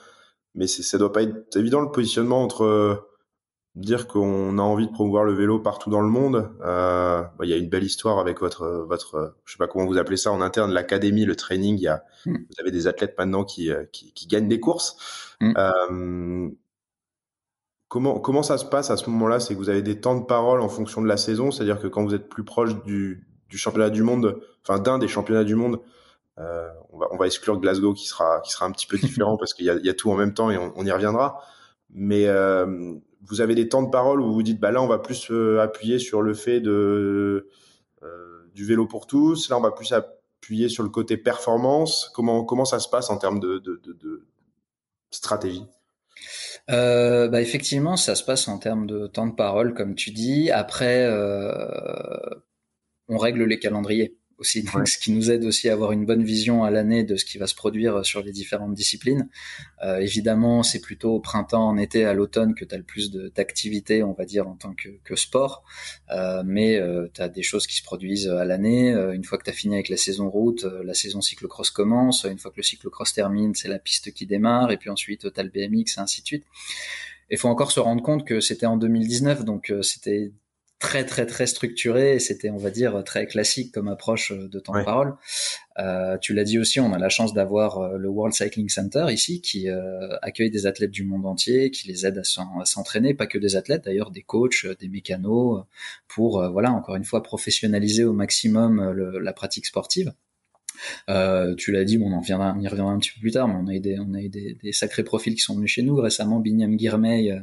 A: mais ça doit pas être évident le positionnement entre euh, dire qu'on a envie de promouvoir le vélo partout dans le monde. Euh, bah, il y a une belle histoire avec votre votre, je sais pas comment vous appelez ça en interne, l'académie, le training. Il y a, hmm. vous avez des athlètes maintenant qui euh, qui, qui gagnent des courses. Hmm. Euh, Comment, comment ça se passe à ce moment-là? C'est que vous avez des temps de parole en fonction de la saison, c'est-à-dire que quand vous êtes plus proche du, du championnat du monde, enfin d'un des championnats du monde, euh, on, va, on va exclure Glasgow qui sera, qui sera un petit peu différent parce qu'il y a, y a, tout en même temps et on, on y reviendra. Mais euh, vous avez des temps de parole où vous dites, bah là, on va plus euh, appuyer sur le fait de euh, du vélo pour tous. Là, on va plus appuyer sur le côté performance. Comment comment ça se passe en termes de, de, de, de stratégie?
C: Euh, bah effectivement, ça se passe en termes de temps de parole, comme tu dis. Après, euh, on règle les calendriers aussi, donc ce qui nous aide aussi à avoir une bonne vision à l'année de ce qui va se produire sur les différentes disciplines. Euh, évidemment, c'est plutôt au printemps, en été, à l'automne que tu as le plus d'activité, on va dire, en tant que, que sport. Euh, mais euh, tu as des choses qui se produisent à l'année. Euh, une fois que tu as fini avec la saison route, euh, la saison cyclocross commence. Une fois que le cyclocross termine, c'est la piste qui démarre. Et puis ensuite, tu as le BMX et ainsi de suite. Il faut encore se rendre compte que c'était en 2019, donc c'était très très très structuré et c'était on va dire très classique comme approche euh, de temps de parole. Euh, tu l'as dit aussi, on a la chance d'avoir euh, le World Cycling Center ici qui euh, accueille des athlètes du monde entier, qui les aide à s'entraîner, pas que des athlètes d'ailleurs, des coachs, des mécanos, pour voilà encore une fois professionnaliser au maximum le, la pratique sportive. Euh, tu l'as dit, bon, on, en on y reviendra un petit peu plus tard, mais on a eu des, on a eu des, des, sacrés profils qui sont venus chez nous récemment. Binyam Girmay,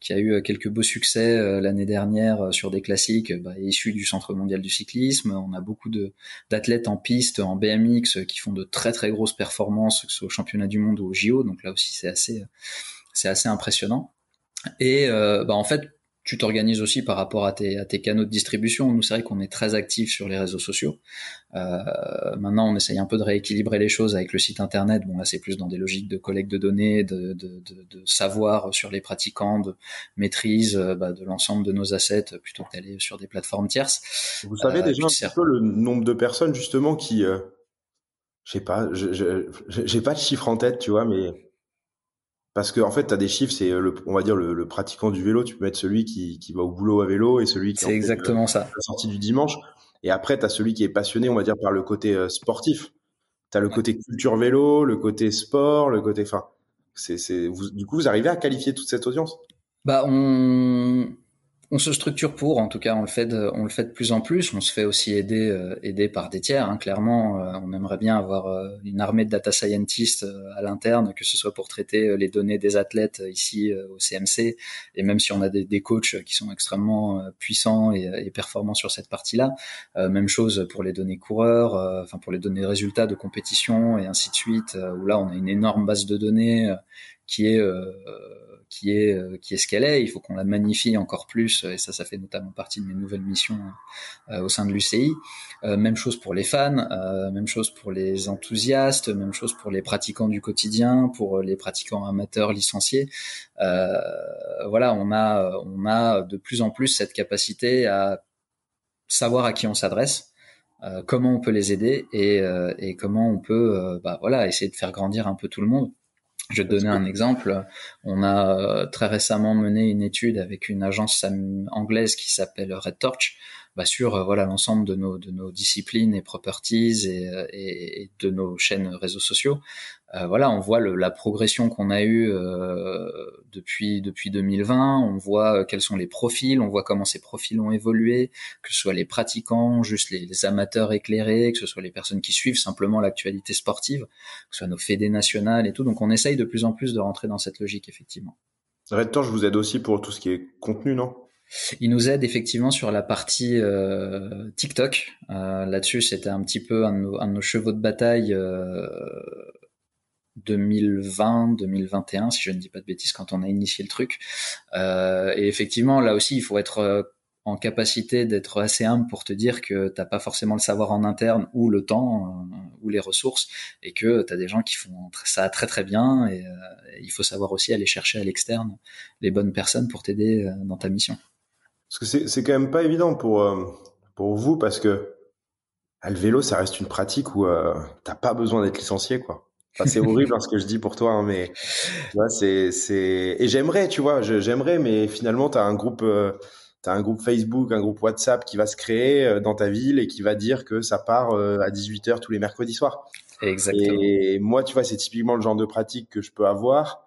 C: qui a eu quelques beaux succès l'année dernière sur des classiques bah, issus du Centre mondial du cyclisme. On a beaucoup d'athlètes en piste, en BMX, qui font de très très grosses performances, que ce soit au championnat du monde ou au JO. Donc là aussi, c'est assez assez impressionnant. Et bah, en fait, tu t'organises aussi par rapport à tes, à tes canaux de distribution. Nous, c'est vrai qu'on est très actifs sur les réseaux sociaux. Euh, maintenant, on essaye un peu de rééquilibrer les choses avec le site internet. Bon, là, c'est plus dans des logiques de collecte de données, de, de, de, de savoir sur les pratiquants, de maîtrise euh, bah, de l'ensemble de nos assets plutôt que d'aller sur des plateformes tierces.
A: Vous savez euh, déjà un peu le nombre de personnes justement qui, euh, je sais pas, j'ai pas de chiffre en tête, tu vois, mais parce que en fait, tu as des chiffres, c'est le, on va dire le, le, pratiquant du vélo. Tu peux mettre celui qui, qui va au boulot à vélo et celui qui
C: c'est exactement ça.
A: la sortie du dimanche. Et après, tu as celui qui est passionné, on va dire, par le côté euh, sportif. Tu as le côté culture vélo, le côté sport, le côté. Enfin, c'est, c'est, du coup, vous arrivez à qualifier toute cette audience?
C: Bah, on, on se structure pour, en tout cas, on le fait de, on le fait de plus en plus. On se fait aussi aider, euh, aider par des tiers. Hein. Clairement, euh, on aimerait bien avoir euh, une armée de data scientists à l'interne, que ce soit pour traiter les données des athlètes ici au CMC, et même si on a des, coachs qui sont extrêmement puissants et, et, performants sur cette partie-là. même chose pour les données coureurs, enfin pour les données résultats de compétition et ainsi de suite. où là, on a une énorme base de données qui est qui est euh, qui est ce qu'elle est. Il faut qu'on la magnifie encore plus, et ça, ça fait notamment partie de mes nouvelles missions euh, au sein de l'UCI. Euh, même chose pour les fans, même chose pour les enthousiastes, même chose pour les pratiquants du quotidien, pour les pratiquants amateurs licenciés. voilà, on a on a de plus en plus cette capacité à savoir à qui on s'adresse. comment on peut les aider et, et comment on peut bah, voilà essayer de faire grandir un peu tout le monde je vais te donner un exemple. On a euh, très récemment mené une étude avec une agence anglaise qui s'appelle Red Torch bah, sur euh, voilà l'ensemble de nos disciplines et properties et, euh, et, de nos chaînes réseaux sociaux. Euh, voilà, on voit le, la progression qu'on a eue euh, depuis depuis 2020. On voit quels sont les profils, on voit comment ces profils ont évolué, que ce soit les pratiquants, juste les, les amateurs éclairés, que ce soit les personnes qui suivent simplement l'actualité sportive, que ce soit nos fédés nationales et tout. Donc on essaye de plus en plus de rentrer dans cette logique effectivement.
A: Red Torch vous aide aussi pour tout ce qui est contenu, non?
C: Il nous aide effectivement sur la partie euh, TikTok. Euh, Là-dessus, c'était un petit peu un de, nos, un de, nos, chevaux de bataille euh, 2020-2021, si je ne dis pas de bêtises, quand on a initié le truc. Euh, et effectivement, là aussi, il faut être euh, en capacité d'être assez humble pour te dire que t'as pas forcément le savoir en interne ou le temps euh, ou les ressources et que tu as des gens qui font ça très très bien et, et il faut savoir aussi aller chercher à l'externe les bonnes personnes pour t'aider dans ta mission.
A: Parce que c'est quand même pas évident pour euh, pour vous parce que le vélo ça reste une pratique où euh, t'as pas besoin d'être licencié quoi. Enfin, c'est horrible hein, ce que je dis pour toi, hein, mais tu c'est c'est et j'aimerais, tu vois, j'aimerais, mais finalement t'as un groupe, euh, t'as un groupe Facebook, un groupe WhatsApp qui va se créer euh, dans ta ville et qui va dire que ça part à 18 h tous les mercredis soirs.
C: Exactement.
A: Et moi, tu vois, c'est typiquement le genre de pratique que je peux avoir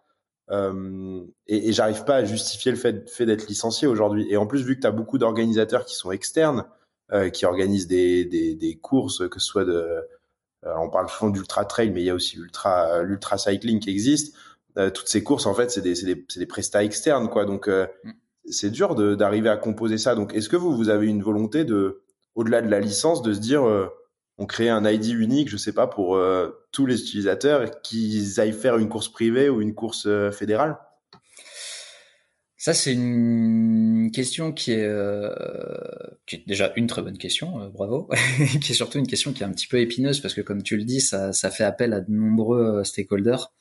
A: euh, et, et j'arrive pas à justifier le fait, fait d'être licencié aujourd'hui. Et en plus, vu que tu as beaucoup d'organisateurs qui sont externes, euh, qui organisent des, des, des, courses, que ce soit de... on parle souvent d'ultra trail, mais il y a aussi l'ultra l'ultra cycling qui existe. Euh, toutes ces courses, en fait, c'est des, des, des prestats externes, quoi. Donc, euh, mm. c'est dur d'arriver à composer ça. Donc, est-ce que vous, vous avez une volonté de, au-delà de la licence, de se dire on crée un ID unique, je sais pas, pour euh, tous les utilisateurs qu'ils aillent faire une course privée ou une course euh, fédérale?
C: Ça, c'est une question qui est, euh, qui est, déjà une très bonne question, bravo, qui est surtout une question qui est un petit peu épineuse parce que, comme tu le dis, ça, ça fait appel à de nombreux stakeholders.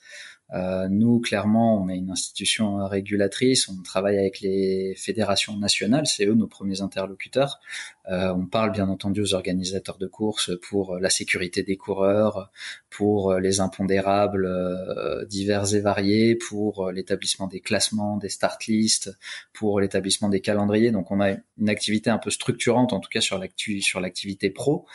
C: Euh, nous, clairement, on est une institution régulatrice, on travaille avec les fédérations nationales, c'est eux nos premiers interlocuteurs. Euh, on parle bien entendu aux organisateurs de courses pour la sécurité des coureurs, pour les impondérables euh, divers et variés, pour l'établissement des classements, des start lists, pour l'établissement des calendriers. Donc on a une activité un peu structurante, en tout cas sur l'activité pro.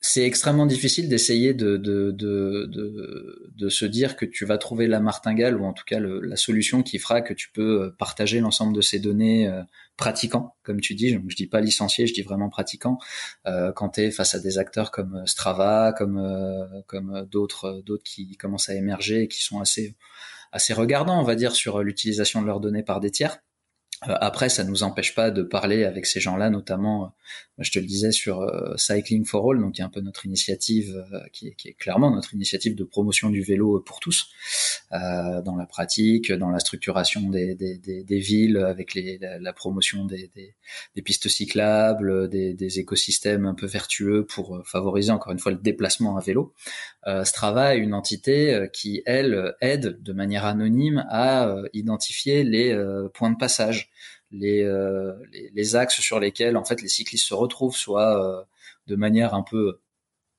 C: Euh, c'est extrêmement difficile d'essayer de, de, de, de, de, se dire que tu vas trouver la martingale ou en tout cas la solution qui fera que tu peux euh, partager l'ensemble de ces données euh, pratiquants, comme tu dis. Je dis pas licencié, je dis vraiment pratiquant. Euh, quand tu es face à des acteurs comme Strava, comme, euh, comme d'autres, d'autres qui commencent à émerger et qui sont assez assez regardants, on va dire, sur l'utilisation de leurs données par des tiers. Euh, après, ça nous empêche pas de parler avec ces gens-là, notamment, euh, je te le disais, sur euh, Cycling for All, donc qui est un peu notre initiative, qui est, clairement notre initiative de promotion du vélo pour tous, euh, dans la pratique, dans la structuration des, villes, avec la, promotion des, des, pistes cyclables, des, écosystèmes un peu vertueux pour favoriser encore une fois le déplacement à vélo. Euh, Strava est une entité qui, elle, aide de manière anonyme à identifier les points de passage euh, les, les, axes sur lesquels en fait les cyclistes se retrouvent, soit euh, de manière un peu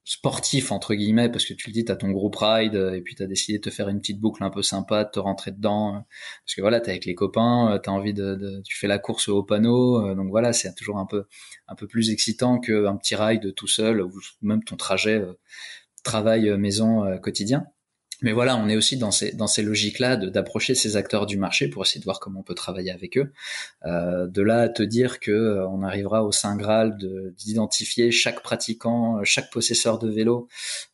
C: sportif entre guillemets parce que tu le dis t'as ton groupe ride euh, et puis t'as décidé de te faire une petite boucle un peu sympa de te rentrer dedans parce que voilà t'es avec les copains t'as envie de, tu fais la course au panneau donc voilà c'est toujours un peu un peu plus excitant qu'un petit ride tout seul ou même ton trajet travail maison quotidien mais voilà, on est aussi dans ces dans ces logiques-là d'approcher ces acteurs du marché pour essayer de voir comment on peut travailler avec eux. Euh, de là à te dire que euh, on arrivera au saint graal d'identifier chaque pratiquant, euh, chaque possesseur de vélo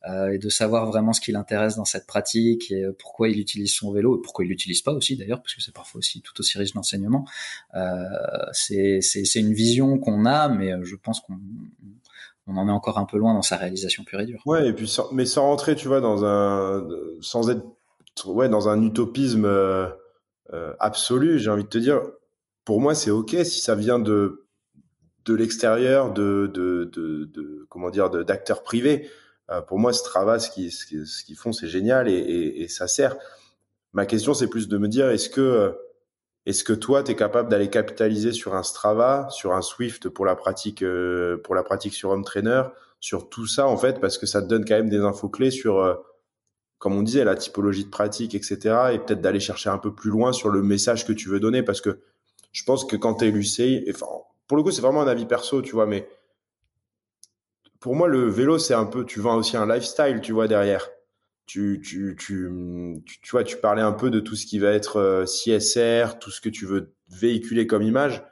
C: euh, et de savoir vraiment ce qui l'intéresse dans cette pratique et euh, pourquoi il utilise son vélo et pourquoi il l'utilise pas aussi d'ailleurs parce que c'est parfois aussi tout aussi riche d'enseignement. C'est une vision qu'on a, mais je pense qu'on on en est encore un peu loin dans sa réalisation pure et dure.
A: Ouais, et puis mais sans rentrer, tu vois, dans un, sans être, ouais, dans un utopisme euh, euh, absolu, j'ai envie de te dire, pour moi, c'est ok si ça vient de de l'extérieur, de, de, de, de, comment dire, d'acteurs privés. Euh, pour moi, Strava, ce qu'ils ce qu'ils font, c'est génial et, et, et, ça sert. Ma question, c'est plus de me dire, est-ce que est-ce que toi, tu es capable d'aller capitaliser sur un Strava, sur un Swift pour la pratique, euh, pour la pratique sur Home Trainer, sur tout ça en fait, parce que ça te donne quand même des infos clés sur, euh, comme on disait, la typologie de pratique, etc. Et peut-être d'aller chercher un peu plus loin sur le message que tu veux donner, parce que je pense que quand tu es l'UCI, enfin, pour le coup, c'est vraiment un avis perso, tu vois, mais pour moi, le vélo, c'est un peu, tu vends aussi un lifestyle, tu vois, derrière tu, tu, tu, tu, vois, tu parlais un peu de tout ce qui va être euh, CSR, tout ce que tu veux véhiculer comme image.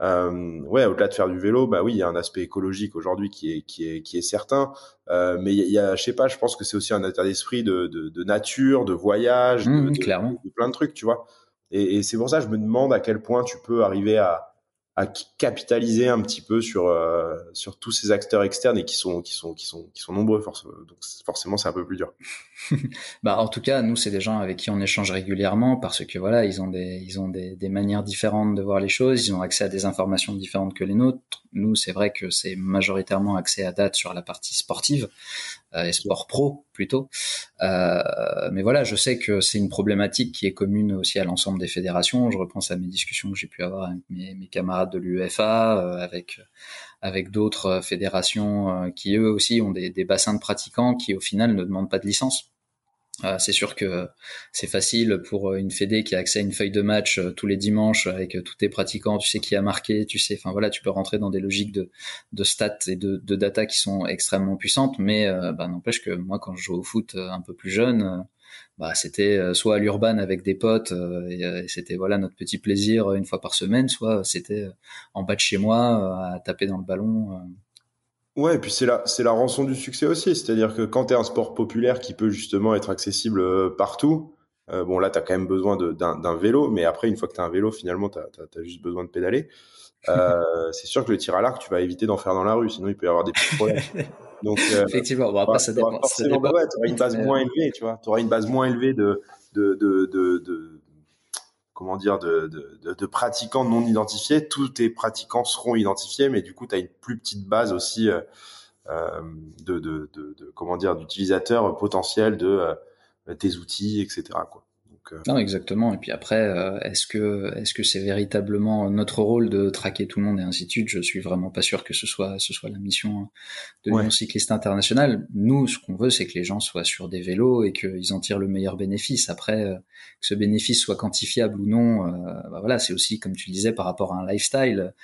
A: Euh, ouais, au-delà de faire du vélo, bah oui, il y a un aspect écologique aujourd'hui qui est qui est qui est certain. Euh, mais il y a, je sais pas, je pense que c'est aussi un état d'esprit de, de, de, nature, de voyage,
C: mmh,
A: de,
C: clairement.
A: de, plein de trucs, tu vois. Et, et c'est pour ça que je me demande à quel point tu peux arriver à à capitaliser un petit peu sur euh, sur tous ces acteurs externes et qui sont qui sont qui sont qui sont nombreux forcément donc forcément c'est un peu plus dur.
C: bah en tout cas nous c'est des gens avec qui on échange régulièrement parce que voilà ils ont des ils ont des, des manières différentes de voir les choses ils ont accès à des informations différentes que les nôtres nous c'est vrai que c'est majoritairement accès à date sur la partie sportive euh, et sport pro plutôt. Euh, mais voilà, je sais que c'est une problématique qui est commune aussi à l'ensemble des fédérations. Je repense à mes discussions que j'ai pu avoir avec mes, camarades de l'UEFA, euh, avec avec d'autres fédérations qui eux aussi ont des bassins de pratiquants qui au final ne demandent pas de licence. Euh, c'est sûr que c'est facile pour une fédé qui a accès à une feuille de match euh, tous les dimanches avec tous tes pratiquants, tu sais qui a marqué, tu sais, enfin voilà, tu peux rentrer dans des logiques de, de stats et de, data qui sont extrêmement puissantes, mais euh, bah, n'empêche que moi quand je jouais au foot un peu plus jeune, bah c'était soit à l'urban avec des potes et, c'était voilà notre petit plaisir une fois par semaine, soit c'était en bas de chez moi à taper dans le ballon
A: Ouais, et puis c'est la c'est la rançon du succès aussi, c'est-à-dire que quand tu es un sport populaire qui peut justement être accessible euh, partout, euh, bon là tu as quand même besoin d'un vélo, mais après une fois que tu as un vélo, finalement tu as, juste besoin de pédaler. Euh, c'est sûr que le tir à l'arc, tu vas éviter d'en faire dans la rue, sinon il peut y avoir des petits problèmes.
C: Donc euh, effectivement, bon après ça dépend.
A: Forcément, ouais, tu auras une base moins élevée, tu vois, tu auras une base moins élevée de de de, de, de comment dire, de, de, pratiquants non identifiés. Tous tes pratiquants seront identifiés, mais du coup, tu as une plus petite base aussi euh, euh de, de, de, comment dire, d'utilisateurs potentiels de euh, tes outils, etc. Quoi.
C: Euh, non, exactement. Et puis après, euh, est-ce que est-ce que c'est véritablement notre rôle de traquer tout le monde et ainsi de suite? Je suis vraiment pas sûr que ce soit ce soit la mission de l'Union cycliste internationale. Nous, ce qu'on veut, c'est que les gens soient sur des vélos et qu'ils en tirent le meilleur bénéfice. Après, euh, que ce bénéfice soit quantifiable ou non, bah voilà, c'est aussi comme tu le disais par rapport à un lifestyle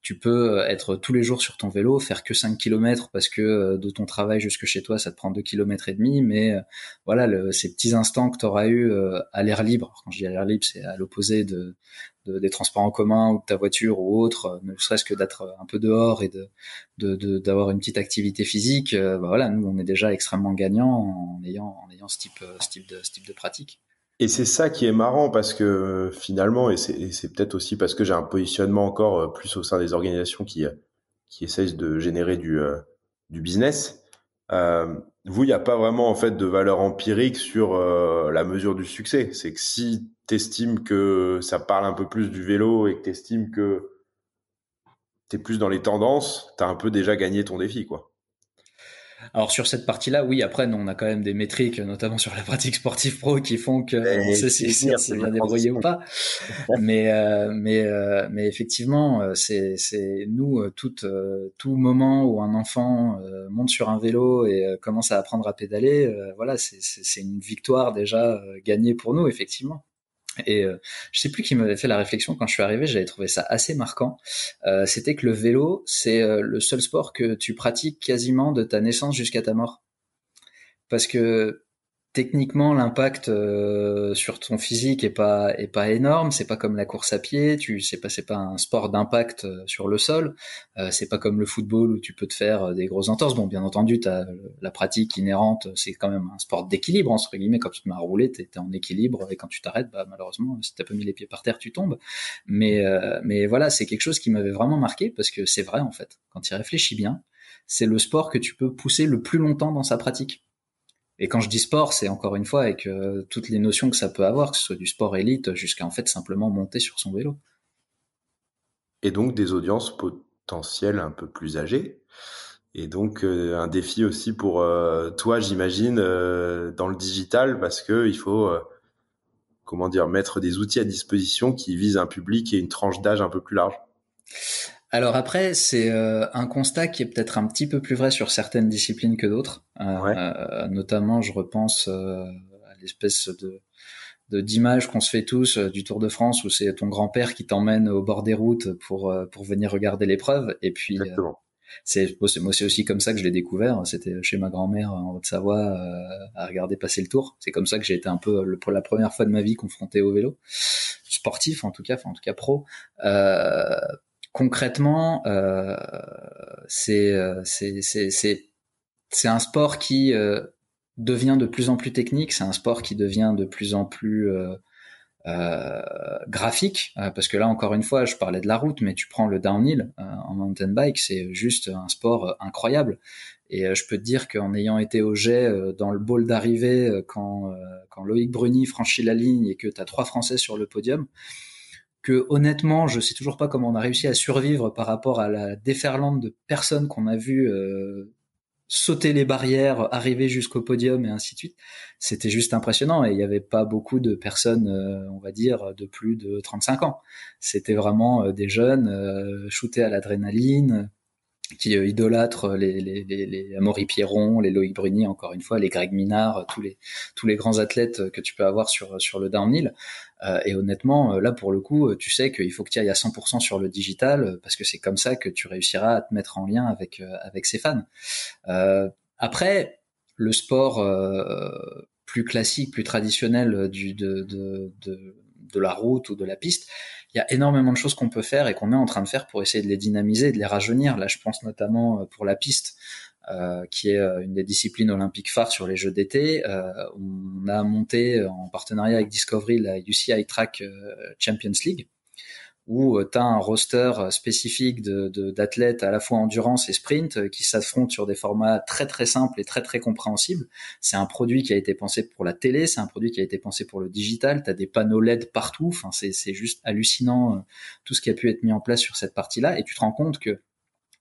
C: tu peux être tous les jours sur ton vélo, faire que 5 km parce que euh, de ton travail jusque chez toi, ça te prend 2 km et demi, mais euh, voilà, le, ces petits instants que tu auras eu euh, à l'air libre, quand je dis à l'air libre, c'est à l'opposé de, des transports en commun ou de ta voiture ou autre, ne serait-ce que d'être un peu dehors et de d'avoir une petite activité physique, bah voilà, nous on est déjà extrêmement gagnants en ayant en ayant de ce type de pratique.
A: Et c'est ça qui est marrant parce que finalement, et c'est peut-être aussi parce que j'ai un positionnement encore euh, plus au sein des organisations qui, euh, qui essayent de générer du, euh, du business. Euh, vous, il n'y a pas vraiment en fait de valeur empirique sur la mesure du succès. C'est que si tu que ça parle un peu plus du vélo et que tu que tu es plus dans les tendances, tu as un peu déjà gagné ton défi, quoi.
C: Alors sur cette partie-là, oui. Après, nous, on a quand même des métriques, notamment sur la pratique sportive pro, qui font que on sait si c'est bien débrouillé ou pas. mais euh, mais euh, mais effectivement, euh, c'est c'est nous tout tout moment où un enfant monte sur un vélo et commence à apprendre à pédaler, voilà, c'est c'est une victoire déjà gagnée pour nous, effectivement. Et euh, je sais plus qui m'avait fait la réflexion quand je suis arrivé, j'avais trouvé ça assez marquant. Euh, C'était que le vélo, c'est euh, le seul sport que tu pratiques quasiment de ta naissance jusqu'à ta mort. Parce que techniquement l'impact euh, sur ton physique est pas est pas énorme. C'est pas comme la course à pied. Tu sais pas c'est pas un sport d'impact euh, sur le sol. Euh, c'est pas comme le football où tu peux te faire des grosses entorses. Bon bien entendu as la pratique inhérente c'est quand même un sport d'équilibre entre guillemets. Quand tu te mets à rouler es en équilibre. Et quand tu t'arrêtes bah malheureusement si t'as pas mis les pieds par terre tu tombes. Mais mais voilà c'est quelque chose qui m'avait vraiment marqué parce que c'est vrai en fait. Quand tu réfléchis bien c'est le sport que tu peux pousser le plus longtemps dans sa pratique et quand je dis sport, c'est encore une fois avec euh, toutes les notions que ça peut avoir, que ce soit du sport élite jusqu'à en fait simplement monter sur son vélo.
A: Et donc des audiences potentielles un peu plus âgées. Et donc euh, un défi aussi pour euh, toi, j'imagine, dans le digital, parce que il faut, comment dire, mettre des outils à disposition qui visent un public et une tranche d'âge un peu plus large.
C: Alors après, c'est euh, un constat qui est peut-être un petit peu plus vrai sur certaines disciplines que d'autres. Euh, euh, notamment, je repense à l'espèce de d'image qu'on se fait tous du Tour de France où c'est ton grand-père qui t'emmène au bord des routes pour pour venir regarder l'épreuve. Et puis c'est moi c'est aussi comme ça que je l'ai découvert. C'était chez ma grand-mère en Haute-Savoie à regarder passer le tour. C'est comme ça que j'ai été un peu pour la première fois de ma vie confronté au vélo. Sportif en tout cas enfin en tout cas pro. Euh, concrètement, euh, euh, c'est un sport qui euh, devient de plus en plus technique. C'est un sport qui devient de plus en plus graphique, parce que là encore une fois, je parlais de la route, mais tu prends le downhill en mountain bike, c'est juste un sport incroyable. Et je peux te dire qu'en ayant été au jet dans le bol d'arrivée quand, quand Loïc Bruni franchit la ligne et que tu as trois Français sur le podium, que honnêtement, je sais toujours pas comment on a réussi à survivre par rapport à la déferlante de personnes qu'on a vu euh, sauter les barrières, arriver jusqu'au podium et ainsi de suite. C'était juste impressionnant et il n'y avait pas beaucoup de personnes, euh, on va dire, de plus de 35 ans. C'était vraiment euh, des jeunes shootés à l'adrénaline, qui euh, idolâtrent les, les, les, les Amaury Pierron, les Loïc Bruni, encore une fois, les Greg Minard, tous les tous les grands athlètes que tu peux avoir sur sur le downhill. Euh, et honnêtement, euh, là pour le coup, tu sais qu'il faut que tu ailles à 100% sur le digital parce que c'est comme ça que tu réussiras à te mettre en lien avec avec ses fans. après, le sport plus classique, plus traditionnel du de, de, de de la route ou de la piste, il y a énormément de choses qu'on peut faire et qu'on est en train de faire pour essayer de les dynamiser, de les rajeunir. Là, je pense notamment euh, pour la piste, euh, qui est euh, une des disciplines olympiques phares sur les Jeux d'été. On a monté en partenariat avec Discovery la UCI Track Champions League, où tu as un roster spécifique d'athlètes de, à la fois endurance et sprint qui s'affrontent sur des formats très très simples et très très compréhensibles. C'est un produit qui a été pensé pour la télé, c'est un produit qui a été pensé pour le digital, tu as des panneaux LED partout, enfin c'est juste hallucinant tout ce qui a pu être mis en place sur cette partie-là et tu te rends compte que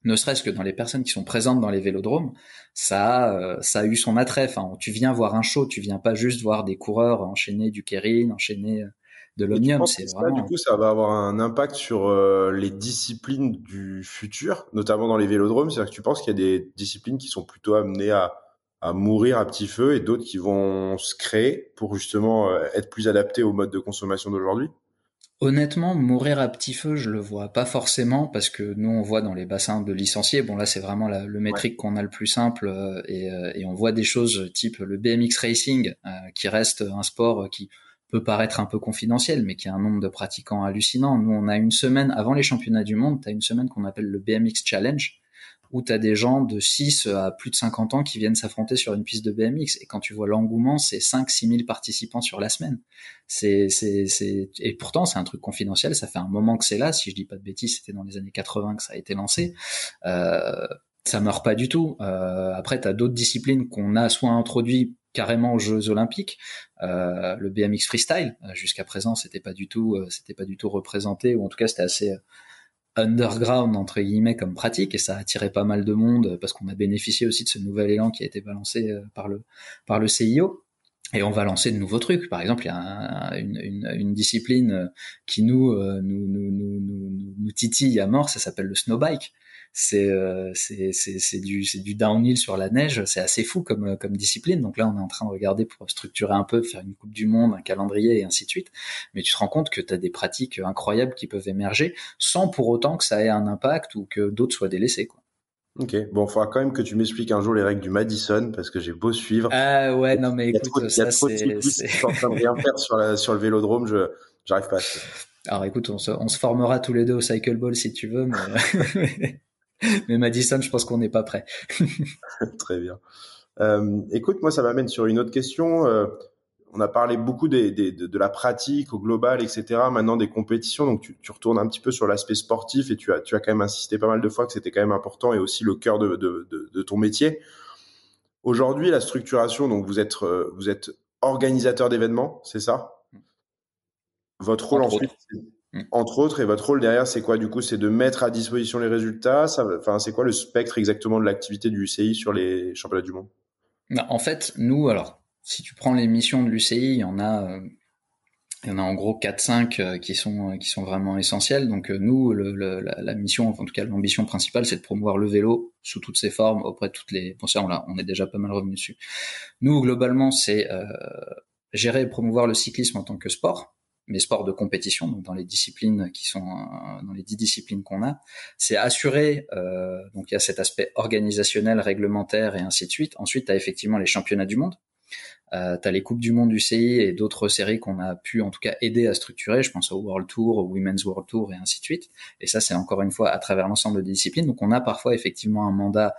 C: ne serait-ce que dans les personnes qui sont présentes dans les vélodromes, ça a, ça a eu son attrait. Enfin, tu viens voir un show, tu viens pas juste voir des coureurs enchaîner du Kering, enchaîner de l'omnium. C'est
A: vraiment. du coup, ça va avoir un impact sur euh, les disciplines du futur, notamment dans les vélodromes? C'est-à-dire que tu penses qu'il y a des disciplines qui sont plutôt amenées à, à mourir à petit feu et d'autres qui vont se créer pour justement euh, être plus adaptées au mode de consommation d'aujourd'hui?
C: Honnêtement, mourir à petit feu, je le vois pas forcément parce que nous on voit dans les bassins de licenciés, bon là c'est vraiment le métrique qu'on a le plus simple euh, et, et, on voit des choses type le BMX racing qui reste un sport qui peut paraître un peu confidentiel, mais qui a un nombre de pratiquants hallucinant. Nous, on a une semaine avant les championnats du monde, tu as une semaine qu'on appelle le BMX Challenge, où tu as des gens de 6 à plus de 50 ans qui viennent s'affronter sur une piste de BMX. Et quand tu vois l'engouement, c'est 5-6 000 participants sur la semaine. C'est, c'est, c'est... Et pourtant, c'est un truc confidentiel, ça fait un moment que c'est là. Si je dis pas de bêtises, c'était dans les années 80 que ça a été lancé. Euh, ça meurt pas du tout. Euh, après, tu as d'autres disciplines qu'on a soit introduit carrément aux Jeux Olympiques. Euh, le BMX freestyle, euh, jusqu'à présent, c'était pas du tout, euh, c'était pas du tout représenté, ou en tout cas, c'était assez underground entre guillemets comme pratique et ça a attiré pas mal de monde parce qu'on a bénéficié aussi de ce nouvel élan qui a été balancé par le par le CIO et on va lancer de nouveaux trucs. Par exemple, il y a une, discipline qui nous, nous, nous, nous, nous titille à mort, ça s'appelle le snowbike c'est euh, c'est c'est du c'est du downhill sur la neige, c'est assez fou comme comme discipline. Donc là, on est en train de regarder pour structurer un peu, faire une coupe du monde, un calendrier et ainsi de suite. Mais tu te rends compte que tu as des pratiques incroyables qui peuvent émerger sans pour autant que ça ait un impact ou que d'autres soient délaissés quoi.
A: Ok, bon, il faudra quand même que tu m'expliques un jour les règles du Madison parce que j'ai beau suivre.
C: Ah ouais, non mais écoute, ça c'est.
A: Il y a trop de en train de rien faire sur, la, sur le vélodrome, je j'arrive pas. À
C: Alors écoute, on se, on se formera tous les deux au cycle ball si tu veux, mais mais Madison, je pense qu'on n'est pas prêt.
A: Très bien. Euh, écoute, moi, ça m'amène sur une autre question. Euh, on a parlé beaucoup des, des, de, de, la pratique au global, etc. Maintenant, des compétitions. Donc, tu, tu retournes un petit peu sur l'aspect sportif et tu as, tu as quand même insisté pas mal de fois que c'était quand même important et aussi le cœur de, de, de ton métier. Aujourd'hui, la structuration, donc vous êtes, euh, vous êtes organisateur d'événements, c'est ça? Votre rôle ensuite. Entre autres, et votre rôle derrière, c'est quoi du coup? C'est de mettre à disposition les résultats? Ça, enfin, c'est quoi le spectre exactement de l'activité du UCI sur les championnats du monde?
C: En fait, nous, alors, si tu prends les missions de l'UCI, il y en a, euh, il y en a en gros 4-5 euh, qui sont euh, qui sont vraiment essentielles. Donc nous, le, la, mission, en tout cas l'ambition principale, c'est de promouvoir le vélo sous toutes ses formes auprès de toutes les. Bon, ça, on, on est déjà pas mal revenu dessus. Nous, globalement, c'est gérer et promouvoir le cyclisme en tant que sport mes sports de compétition, donc dans les disciplines qui sont euh, dans les dix disciplines qu'on a, c'est assurer. Euh, donc il y a cet aspect organisationnel, réglementaire et ainsi de suite. Ensuite, tu as effectivement les championnats du monde. Euh, tu as les coupes du monde du CI et d'autres séries qu'on a pu en tout cas aider à structurer. Je pense au World Tour, au Women's World Tour et ainsi de suite. Et ça, c'est encore une fois à travers l'ensemble des disciplines. Donc on a parfois effectivement un mandat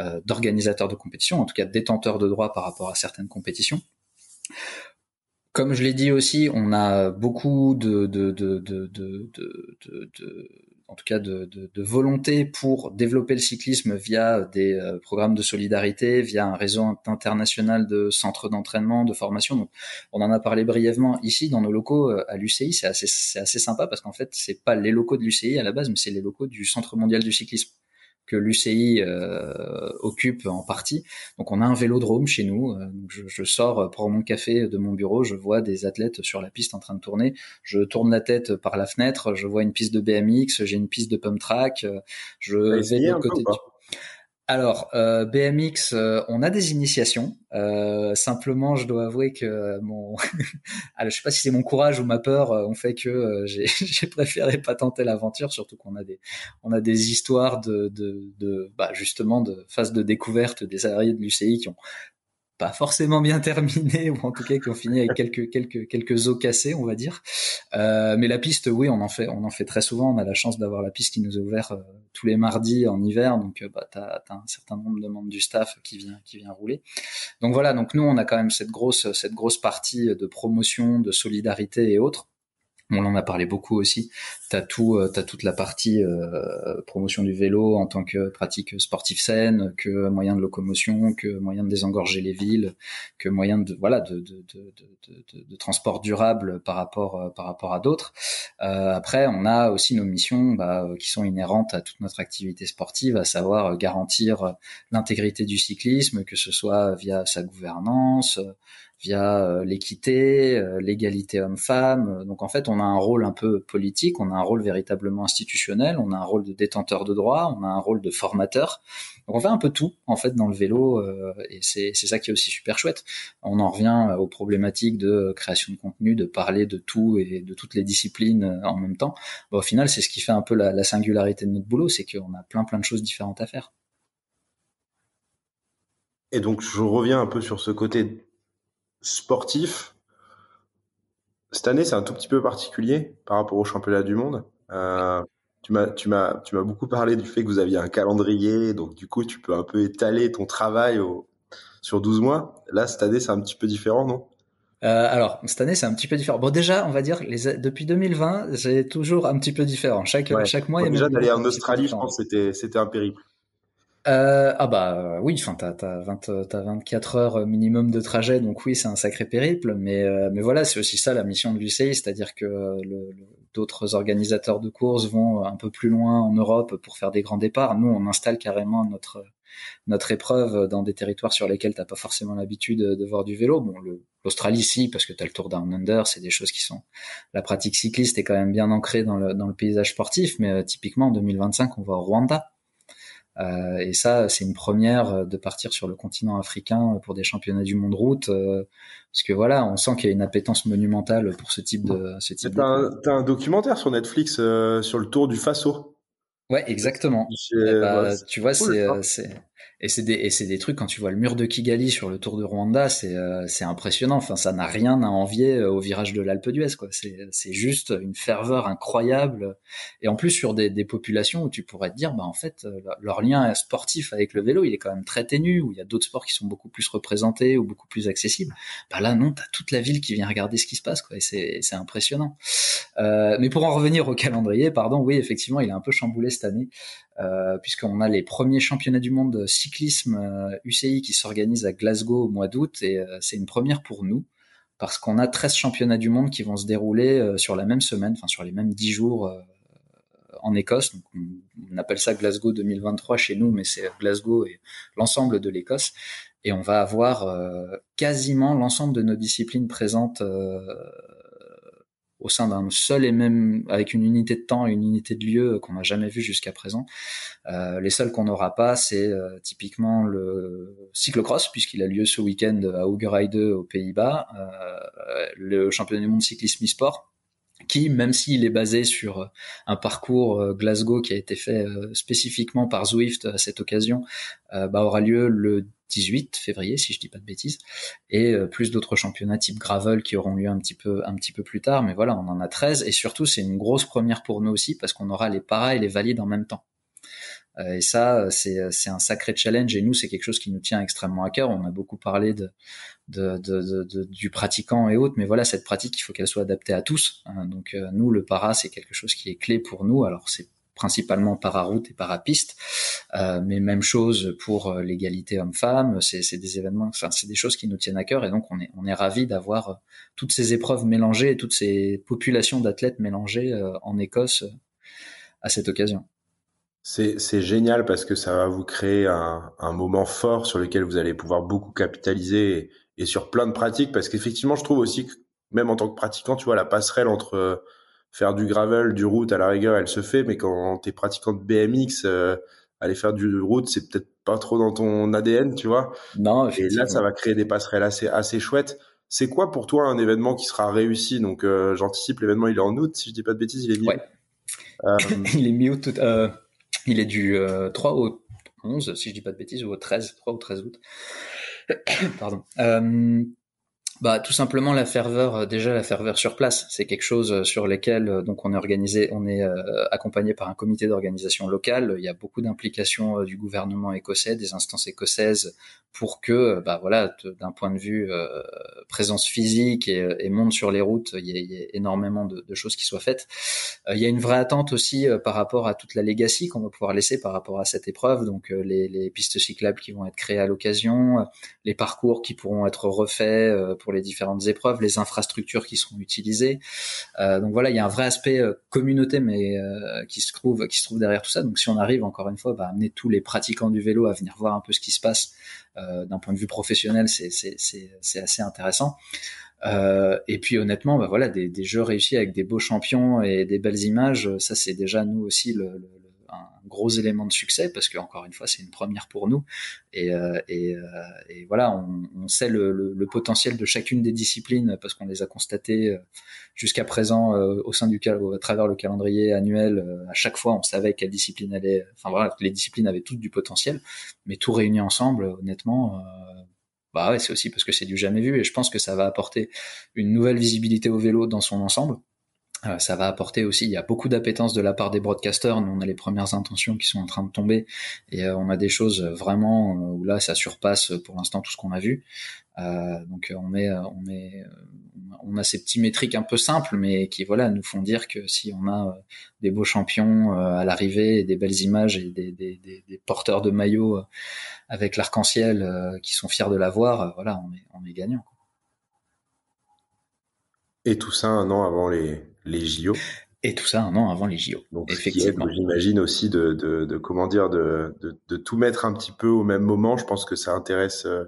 C: euh, d'organisateur de compétition, en tout cas détenteur de droits par rapport à certaines compétitions. Comme je l'ai dit aussi, on a beaucoup de, de, en tout cas de, volonté pour développer le cyclisme via des euh, programmes de solidarité, via un réseau international de centres d'entraînement, de formation. Donc, on en a parlé brièvement ici dans nos locaux euh, à l'UCI. C'est assez, assez sympa parce qu'en fait, c'est pas les locaux de l'UCI à la base, mais c'est les locaux du Centre mondial du cyclisme que l'UCI euh, occupe en partie. Donc on a un vélodrome chez nous. Euh, je, je, sors pour mon café de mon bureau, je vois des athlètes sur la piste en train de tourner. Je tourne la tête par la fenêtre, je vois une piste de BMX, j'ai une piste de pump track. Je vais de côté. Alors, euh, BMX, euh, on a des initiations. Euh, simplement, je dois avouer que mon, Alors, je sais pas si c'est mon courage ou ma peur, ont fait que j'ai préféré pas tenter l'aventure, surtout qu'on a des, on a des histoires de, de, de bah, justement de phase de découverte des salariés de l'UCI qui ont pas forcément bien terminé ou en tout cas qui ont fini avec quelques quelques quelques os cassés on va dire. Euh, mais la piste oui on en fait on en fait très souvent. On a la chance d'avoir la piste qui nous est ouverte euh, tous les mardis en hiver. Donc euh, bah t'as as un certain nombre de membres du staff qui vient qui vient rouler. Donc voilà donc nous on a quand même cette grosse cette grosse partie de promotion de solidarité et autres on en a parlé beaucoup aussi. T'as tout, euh, t'as toute la partie euh, promotion du vélo en tant que pratique sportive saine, que moyen de locomotion, que moyen de désengorger les villes, que moyen de voilà de de, de, de, transport durable par rapport euh, par rapport à d'autres. après, on a aussi nos missions bah, qui sont inhérentes à toute notre activité sportive, à savoir garantir l'intégrité du cyclisme, que ce soit via sa gouvernance, via euh, l'équité, euh, l'égalité homme-femme. Donc en fait, on a un rôle un peu politique, on a un rôle véritablement institutionnel, on a un rôle de détenteur de droit, on a un rôle de formateur. Donc on fait un peu tout en fait dans le vélo euh, et c'est ça qui est aussi super chouette. On en revient aux problématiques de création de contenu, de parler de tout et de toutes les disciplines en même temps. au final, c'est ce qui fait un peu la singularité de notre boulot, c'est qu'on a plein plein de choses différentes à faire.
A: Et donc je reviens un peu sur ce côté sportif, cette année, c'est un tout petit peu particulier par rapport au championnat du monde. Euh, tu m'as, tu m'as, tu m'as beaucoup parlé du fait que vous aviez un calendrier, donc du coup, tu peux un peu étaler ton travail au, sur 12 mois. Là, cette année, c'est un petit peu différent, non?
C: Euh, alors cette année c'est un petit peu différent. Bon déjà on va dire les depuis 2020 j'ai toujours un petit peu différent. Chaque chaque mois.
A: il y a déjà d'aller en Australie, je pense c'était c'était un périple.
C: Euh, ah bah oui, enfin t'as t'as 20 t'as 24 heures minimum de trajet, donc oui c'est un sacré périple, mais euh, mais voilà c'est aussi ça la mission de l'UCI, c'est-à-dire que le, d'autres organisateurs de courses vont un peu plus loin en Europe pour faire des grands départs. Nous on installe carrément notre notre épreuve dans des territoires sur lesquels t'as pas forcément l'habitude de voir du vélo. Bon, l'Australie si, parce que t'as le Tour Down Under, c'est des choses qui sont. La pratique cycliste est quand même bien ancrée dans le dans le paysage sportif, mais euh, typiquement en 2025 on va au Rwanda euh, et ça, c'est une première euh, de partir sur le continent africain pour des championnats du monde route, euh, parce que voilà, on sent qu'il y a une appétence monumentale pour ce type de ce type.
A: T'as un, un, documentaire sur Netflix sur le Tour du Faso.
C: Ouais, exactement. Bah, tu vois, c'est c'est et c'est des des trucs quand tu vois le mur de Kigali sur le Tour de Rwanda, c'est euh, impressionnant. Enfin, ça n'a rien à envier euh, au virage de l'Alpe d'Huez. C'est juste une ferveur incroyable et en plus sur des des populations où tu pourrais te dire bah en fait euh, leur lien sportif avec le vélo, il est quand même très ténu où il y a d'autres sports qui sont beaucoup plus représentés ou beaucoup plus accessibles. Bah là non, t'as toute la ville qui vient regarder ce qui se passe quoi et c'est impressionnant. Euh, mais pour en revenir au calendrier, pardon, oui, effectivement, il est un peu chamboulé cette année puisqu'on a les premiers championnats du monde cyclisme UCI euh, qui s'organisent à Glasgow au mois d'août et euh, c'est une première pour nous parce qu'on a 13 championnats du monde qui vont se dérouler sur la même semaine, enfin sur les mêmes 10 jours en Écosse. Donc on, appelle ça Glasgow 2023 chez nous, mais c'est Glasgow et l'ensemble de l'Écosse. Et on va avoir quasiment l'ensemble de nos disciplines présentes au sein d'un seul et même, avec une unité de temps et une unité de lieu qu'on n'a jamais vu jusqu'à présent. Euh, les seuls qu'on n'aura pas, c'est euh, typiquement le cyclocross, puisqu'il a lieu ce week-end à Ougerheide aux Pays-Bas, euh, le championnat du monde cyclisme e-sport, qui, même s'il est basé sur un parcours Glasgow qui a été fait spécifiquement par Zwift à cette occasion, bah, aura lieu le 18 février, si je dis pas de bêtises, et euh, plus d'autres championnats type gravel qui auront lieu un petit peu plus tard. Mais voilà, on en a 13 et surtout c'est une grosse première pour nous aussi parce qu'on aura les paras et les valides en même temps. Euh, et ça, c'est c'est un sacré challenge et nous c'est quelque chose qui nous tient extrêmement à cœur. On a beaucoup parlé du pratiquant et autres, mais voilà cette pratique, il faut qu'elle soit adaptée à tous. Hein. Donc euh, nous, le para, c'est quelque chose qui est clé pour nous. Alors c'est principalement para-route et para-piste. Euh, mais même chose pour euh, l'égalité homme-femme. C'est des événements, enfin, c'est des choses qui nous tiennent à cœur et donc on est, on est ravis d'avoir euh, toutes ces épreuves mélangées et toutes ces populations d'athlètes mélangées en Écosse à cette occasion.
A: C'est génial parce que ça va vous créer un, un, moment fort sur lequel vous allez pouvoir beaucoup capitaliser et, et sur plein de pratiques parce qu'effectivement je trouve aussi que même en tant que pratiquant tu vois la passerelle entre faire du gravel, du route à la rigueur, elle se fait, mais quand t'es pratiquant de BMX, euh, aller faire du route, c'est peut-être pas trop dans ton ADN, tu vois.
C: Non,
A: Et là, ça va créer des passerelles assez assez chouettes. C'est quoi pour toi un événement qui sera réussi? Donc, euh, j'anticipe l'événement, il est en août, si je dis pas de bêtises, il est mi
C: ouais. euh... il est mi-août. Il est du 3 au 11, si je dis pas de bêtises, ou au 13, 3 ou 13 août. Pardon. Bah tout simplement la ferveur, euh, déjà la ferveur sur place, c'est quelque chose euh, sur lequel euh, donc on est organisé, on est accompagné par un comité d'organisation local. Il y a beaucoup d'implications du gouvernement écossais, des instances écossaises pour que bah voilà d'un point de vue présence physique et, et, monde sur les routes, il y, a, il y a énormément de, de, choses qui soient faites. il y a une vraie attente aussi par rapport à toute la legacy qu'on va pouvoir laisser par rapport à cette épreuve, donc les, les pistes cyclables qui vont être créées à l'occasion, les parcours qui pourront être refaits pour les différentes épreuves, les infrastructures qui seront utilisées. Euh, donc voilà, il y a un vrai aspect euh, communauté, mais euh, qui se trouve qui se trouve derrière tout ça. Donc si on arrive encore une fois, à bah, amener tous les pratiquants du vélo à venir voir un peu ce qui se passe d'un point de vue professionnel, c'est assez intéressant. Et puis honnêtement, bah voilà, des, jeux réussis avec des beaux champions et des belles images, ça c'est déjà nous aussi le, gros élément de succès parce que encore une fois c'est une première pour nous. Et, euh, et, euh, et voilà on, on sait le, le, le, potentiel de chacune des disciplines parce qu'on les a constatées euh, jusqu'à présent au sein du à travers le calendrier annuel à chaque fois on savait quelle discipline allait enfin voilà les disciplines avaient toutes du potentiel mais tout réuni ensemble honnêtement bah ouais c'est aussi parce que c'est du jamais vu et je pense que ça va apporter une nouvelle visibilité au vélo dans son ensemble Euh, ça va apporter aussi, il y a beaucoup d'appétence de la part des broadcasters. Nous, on a les premières intentions qui sont en train de tomber et euh, on a des choses vraiment euh, où là, ça surpasse pour l'instant tout ce qu'on a vu. donc on est, on est, on a ces petits métriques un peu simples, mais qui voilà nous font dire que si on a des beaux champions à l'arrivée, des belles images et des porteurs de maillots avec l'arc-en-ciel qui sont fiers de l'avoir, voilà, on est, on est gagnant.
A: Et tout ça un an avant les, les JO.
C: Et tout ça un an avant les JO.
A: Donc, effectivement. J'imagine aussi de, de, de, comment dire, de, de, de, tout mettre un petit peu au même moment. Je pense que ça intéresse euh,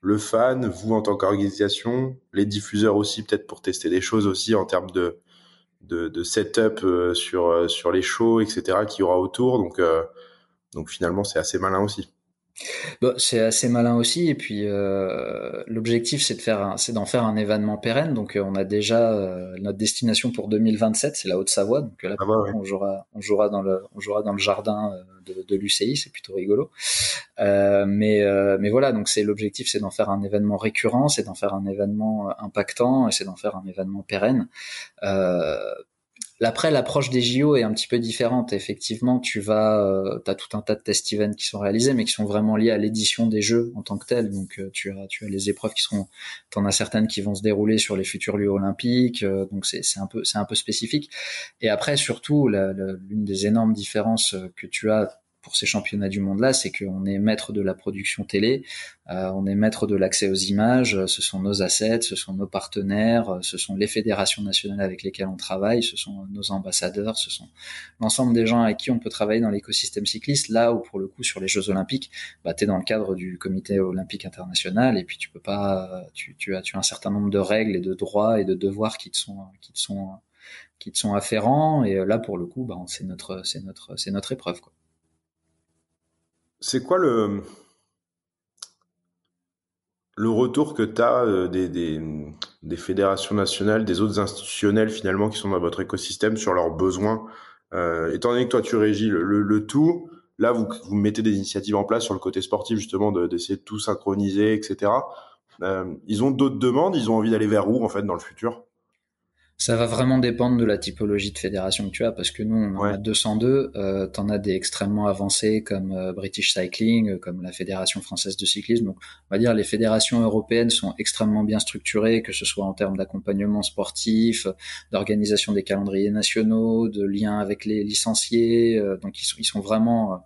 A: le fan, vous en tant qu'organisation, les diffuseurs aussi, peut-être pour tester des choses aussi en termes de, de, de setup euh, sur, euh, sur les shows, etc., qu'il y aura autour. Donc, donc finalement, c'est assez malin aussi.
C: Bah, c'est assez malin aussi et puis euh, l'objectif c'est de faire c'est d'en faire un événement pérenne. Donc euh, on a déjà euh, notre destination pour 2027 c'est la Haute-Savoie. Donc là ah bah on jouera on jouera dans le on jouera dans le jardin de, de l'UCI c'est plutôt rigolo. Mais mais voilà donc c'est l'objectif c'est d'en faire un événement récurrent c'est d'en faire un événement impactant et c'est d'en faire un événement pérenne après, l'approche des JO est un petit peu différente. Effectivement, tu vas, euh, as tout un tas de test events qui sont réalisés, mais qui sont vraiment liés à l'édition des jeux en tant que tel. Donc, euh, tu as, tu as les épreuves qui seront, t'en as certaines qui vont se dérouler sur les futurs lieux olympiques. Euh, donc, c'est, un peu, c'est un peu spécifique. Et après, surtout, l'une des énormes différences que tu as pour ces championnats du monde-là, c'est qu'on est maître de la production télé, euh, on est maître de l'accès aux images, ce sont nos assets, ce sont nos partenaires, ce sont les fédérations nationales avec lesquelles on travaille, ce sont nos ambassadeurs, ce sont l'ensemble des gens avec qui on peut travailler dans l'écosystème cycliste, là où pour le coup sur les Jeux olympiques, bah, tu es dans le cadre du comité olympique international et puis tu peux pas, tu, tu, as, tu as un certain nombre de règles et de droits et de devoirs qui te sont, qui te sont, qui te sont afférents et là pour le coup, bah, c'est notre, c'est notre, c'est notre épreuve. Quoi.
A: C'est quoi le le retour que tu as euh, des, des, fédérations nationales, des autres institutionnels finalement qui sont dans votre écosystème sur leurs besoins euh, Étant donné que toi tu régis le, tout, là vous, vous mettez des initiatives en place sur le côté sportif justement d'essayer de, tout synchroniser, etc. Euh, ils ont d'autres demandes, ils ont envie d'aller vers où en fait dans le futur?
C: Ça va vraiment dépendre de la typologie de fédération que tu as, parce que nous, on en a 202. Euh, T'en as des extrêmement avancés comme euh, British Cycling, euh, comme la Fédération française de cyclisme. Donc, on va dire les fédérations européennes sont extrêmement bien structurées, que ce soit en termes d'accompagnement sportif, d'organisation des calendriers nationaux, de liens avec les licenciés. Euh, donc, ils sont, ils sont vraiment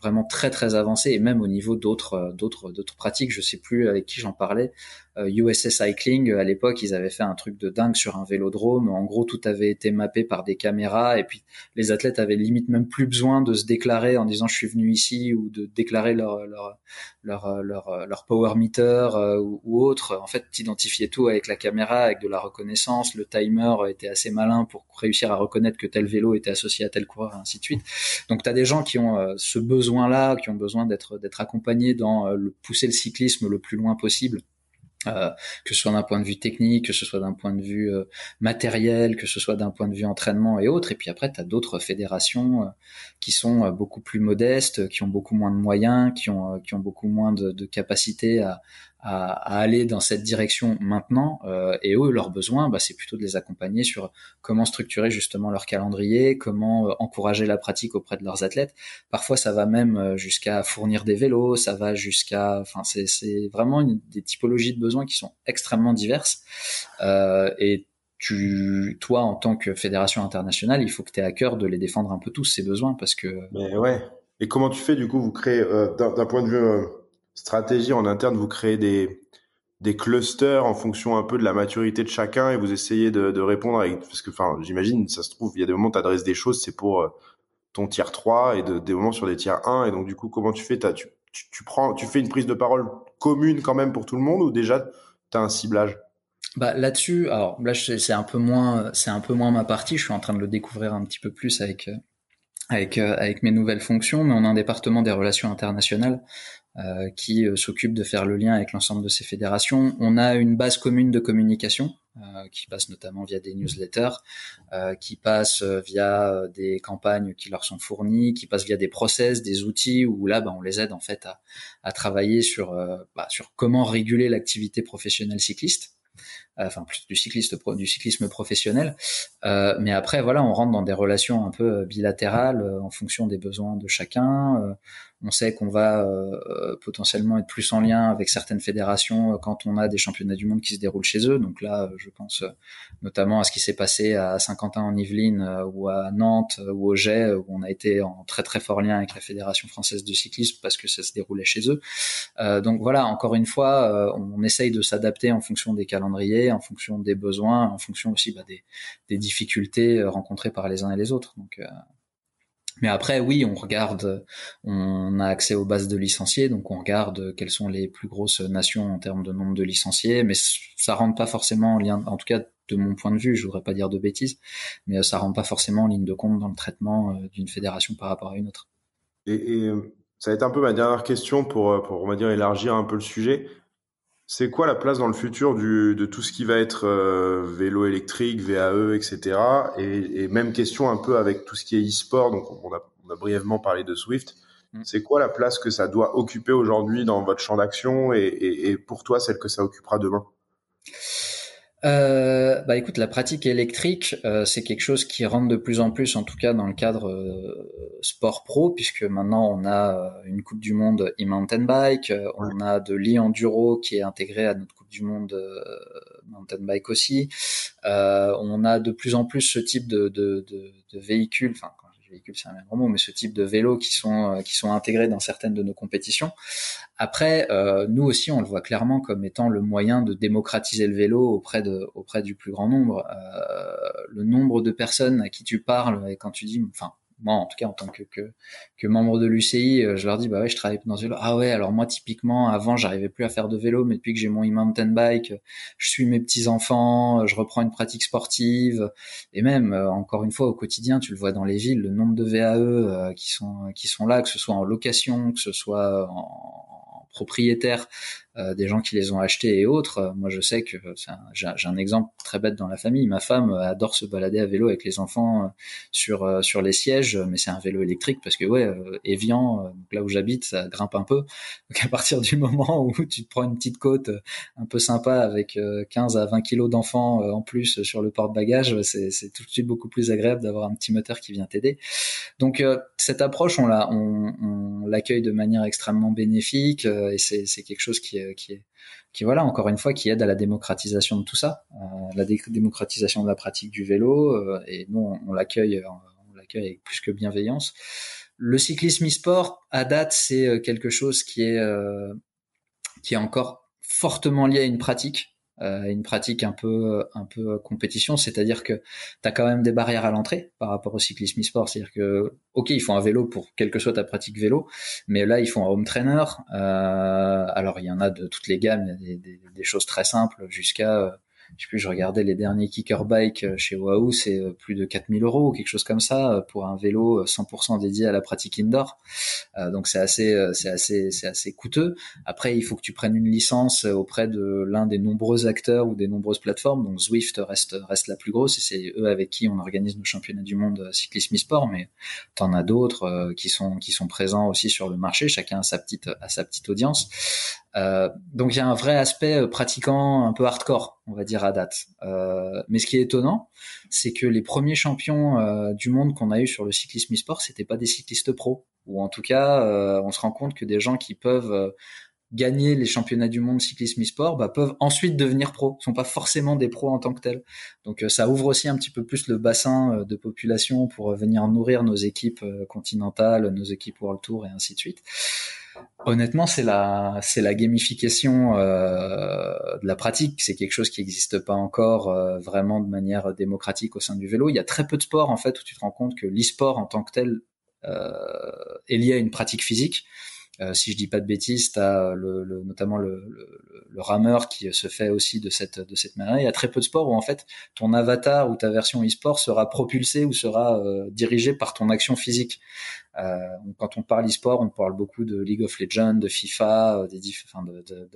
C: vraiment très très avancé et même au niveau d'autres euh, d'autres d'autres pratiques je sais plus avec qui j'en parlais USS euh, Cycling à l'époque ils avaient fait un truc de dingue sur un vélodrome. En gros tout avait été mappé par des caméras. Et puis les athlètes avaient limite même plus besoin de se déclarer en disant je suis venu ici ou de déclarer leur leur leur leur, leur power meter euh, ou, autre. En fait t'identifiais tout avec la caméra avec de la reconnaissance. Le timer était assez malin pour réussir à reconnaître que tel vélo était associé à tel coureur et ainsi de suite. Donc tu as des gens qui ont ce besoin là qui ont besoin d'être d'être accompagnés dans euh, le pousser le cyclisme le plus loin possible. Euh, que ce soit d'un point de vue technique, que ce soit d'un point de vue euh, matériel, que ce soit d'un point de vue entraînement et autres. Et puis après, tu as d'autres fédérations qui sont beaucoup plus modestes, qui ont beaucoup moins de moyens, qui ont, qui ont beaucoup moins de, de capacité à, à, aller dans cette direction maintenant. Euh, et eux, leurs besoins, bah, c'est plutôt de les accompagner sur comment structurer justement leur calendrier, comment euh, encourager la pratique auprès de leurs athlètes. Parfois, ça va même euh, jusqu'à fournir des vélos, ça va jusqu'à, enfin, c'est, c'est vraiment une, des typologies de besoins qui sont extrêmement diverses. Euh, et tu, toi, en tant que fédération internationale, il faut que tu aies à cœur de les défendre un peu tous ces besoins parce que.
A: Mais ouais. Et comment tu fais du coup Vous créez euh, d'un point de vue stratégie en interne, vous créez des, des clusters en fonction un peu de la maturité de chacun et vous essayez de, répondre avec, parce que, enfin, j'imagine, ça se trouve, il y a des moments où tu adresses des choses, c'est pour euh, ton tiers 3 et de, des moments sur des tiers 1 et donc, du coup, comment tu fais, tu, prends, tu fais une prise de parole commune quand même pour tout le monde ou déjà tu as un ciblage?
C: Bah là-dessus, alors là c'est un peu moins, c'est un peu moins ma partie. Je suis en train de le découvrir un petit peu plus avec euh, avec euh, avec mes nouvelles fonctions, mais on a un département des relations internationales euh, qui euh, s'occupe de faire le lien avec l'ensemble de ces fédérations. On a une base commune de communication euh, qui passe notamment via des newsletters, qui passe via des campagnes qui leur sont fournies, qui passe via des process, des outils où là, bah, on les aide en fait à, à travailler sur bah, sur comment réguler l'activité professionnelle cycliste. Enfin plus du cycliste du cyclisme professionnel. Euh, mais après, voilà, on rentre dans des relations un peu bilatérales en fonction des besoins de chacun. On sait qu'on va euh, potentiellement être plus en lien avec certaines fédérations euh, quand on a des championnats du monde qui se déroulent chez eux. Donc là, je pense euh, notamment à ce qui s'est passé à Saint-Quentin en Yvelines ou à Nantes ou au Jet, où on a été en très très fort lien avec la Fédération française de cyclisme parce que ça se déroulait chez eux. donc voilà, encore une fois, on essaye de s'adapter en fonction des calendriers, en fonction des besoins, en fonction aussi bah, des, difficultés rencontrées par les uns et les autres. Donc mais après, oui, on regarde, on a accès aux bases de licenciés, donc on regarde quelles sont les plus grosses nations en termes de nombre de licenciés, mais ça rentre pas forcément en lien, en tout cas de mon point de vue, je voudrais pas dire de bêtises, mais ça rentre pas forcément en ligne de compte dans le traitement euh, d'une fédération par rapport à une autre.
A: Et, et, euh, ça va être un peu ma dernière question pour, euh, pour dire élargir un peu le sujet. C'est quoi la place dans le futur du, de tout ce qui va être euh, vélo électrique, VAE, etc. Et, et, même question un peu avec tout ce qui est e-sport. Donc on a, on a, brièvement parlé de Swift. Mm. C'est quoi la place que ça doit occuper aujourd'hui dans votre champ d'action et, et, et, pour toi celle que ça occupera demain?
C: Euh, bah écoute, la pratique électrique, euh, c'est quelque chose qui rentre de plus en plus, en tout cas dans le cadre euh, sport pro, puisque maintenant on a euh, une Coupe du Monde e-mountain bike, euh, on a de l'e-enduro qui est intégré à notre Coupe du Monde mountain bike aussi. on a de plus en plus ce type de, de, de, de enfin véhicules, c'est un grand mot, mais ce type de vélos qui sont euh, qui sont intégrés dans certaines de nos compétitions. Après, euh, nous aussi, on le voit clairement comme étant le moyen de démocratiser le vélo auprès de auprès du plus grand nombre. Euh, le nombre de personnes à qui tu parles et quand tu dis, enfin, moi en tout cas en tant que, que, que membre de l'UCI, euh, je leur dis bah ouais je travaille dans ce vélo. Ah ouais alors moi typiquement avant j'arrivais plus à faire de vélo mais depuis que j'ai mon e-mountain bike, je suis mes petits enfants, je reprends une pratique sportive et même euh, encore une fois au quotidien tu le vois dans les villes le nombre de VAE euh, qui sont qui sont là que ce soit en location que ce soit en propriétaire des gens qui les ont achetés et autres. Euh, moi, je sais que j'ai un exemple très bête dans la famille. Ma femme euh, adore se balader à vélo avec les enfants sur sur les sièges, mais c'est un vélo électrique parce que ouais, Evian, là où j'habite, ça grimpe un peu. Donc à partir du moment où tu te prends une petite côte un peu sympa avec 15 à 20 kilos d'enfants en plus sur le porte-bagages, c'est tout de suite beaucoup plus agréable d'avoir un petit moteur qui vient t'aider. Donc cette approche, on la on, on l'accueille de manière extrêmement bénéfique et c'est quelque chose qui est euh, qui est qui voilà encore une fois qui aide à la démocratisation de tout ça, euh, la démocratisation de la pratique du vélo euh, et nous on, l'accueille on l'accueille avec plus que bienveillance. Le cyclisme e-sport à date c'est quelque chose qui est qui est encore fortement lié à une pratique euh, une pratique un peu un peu compétition, c'est-à-dire que tu as quand même des barrières à l'entrée par rapport au cyclisme e-sport, c'est-à-dire que OK, ils font un vélo pour quelle que soit ta pratique vélo, mais là ils font un home trainer. Euh, alors il y en a de toutes les gammes, il y a des, des choses très simples jusqu'à euh, je sais plus, je regardais les derniers kicker bike euh, chez Wahoo, c'est euh, plus de 4000 euros ou quelque chose comme ça euh, pour un vélo 100% dédié à la pratique indoor. donc c'est assez, c'est assez, c'est assez coûteux. Après, il faut que tu prennes une licence auprès de l'un des nombreux acteurs ou des nombreuses plateformes. Donc Zwift reste reste la plus grosse et c'est eux avec qui on organise nos championnats du monde cyclisme e-sport. Mais t'en as d'autres qui sont qui sont présents aussi sur le marché. Chacun a sa petite a sa petite audience. Euh, donc il y a un vrai aspect euh, pratiquant un peu hardcore, on va dire à date. Euh, mais ce qui est étonnant, c'est que les premiers champions euh, du monde qu'on a eu sur le cyclisme e-sport, c'était pas des cyclistes pros, ou en tout cas, on se rend compte que des gens qui peuvent gagner les championnats du monde cyclisme e-sport bah, peuvent ensuite devenir pros, sont pas forcément des pros en tant que tels. Donc ça ouvre aussi un petit peu plus le bassin de population pour venir nourrir nos équipes continentales, nos équipes World Tour et ainsi de suite. Honnêtement, c'est la gamification euh, de la pratique. C'est quelque chose qui n'existe pas encore euh, vraiment de manière démocratique au sein du vélo. Il y a très peu de sports en fait où tu te rends compte que l'e-sport en tant que tel euh, est lié à une pratique physique. Euh, si je dis pas de bêtises, tu le, le, notamment le, le, rameur qui se fait aussi de cette, de cette manière. Il y a très peu de sports où en fait ton avatar ou ta version e-sport sera propulsé ou sera euh, dirigé par ton action physique. Euh, quand on parle e-sport, on parle beaucoup de League of Legends, de FIFA, euh, des enfin de, de,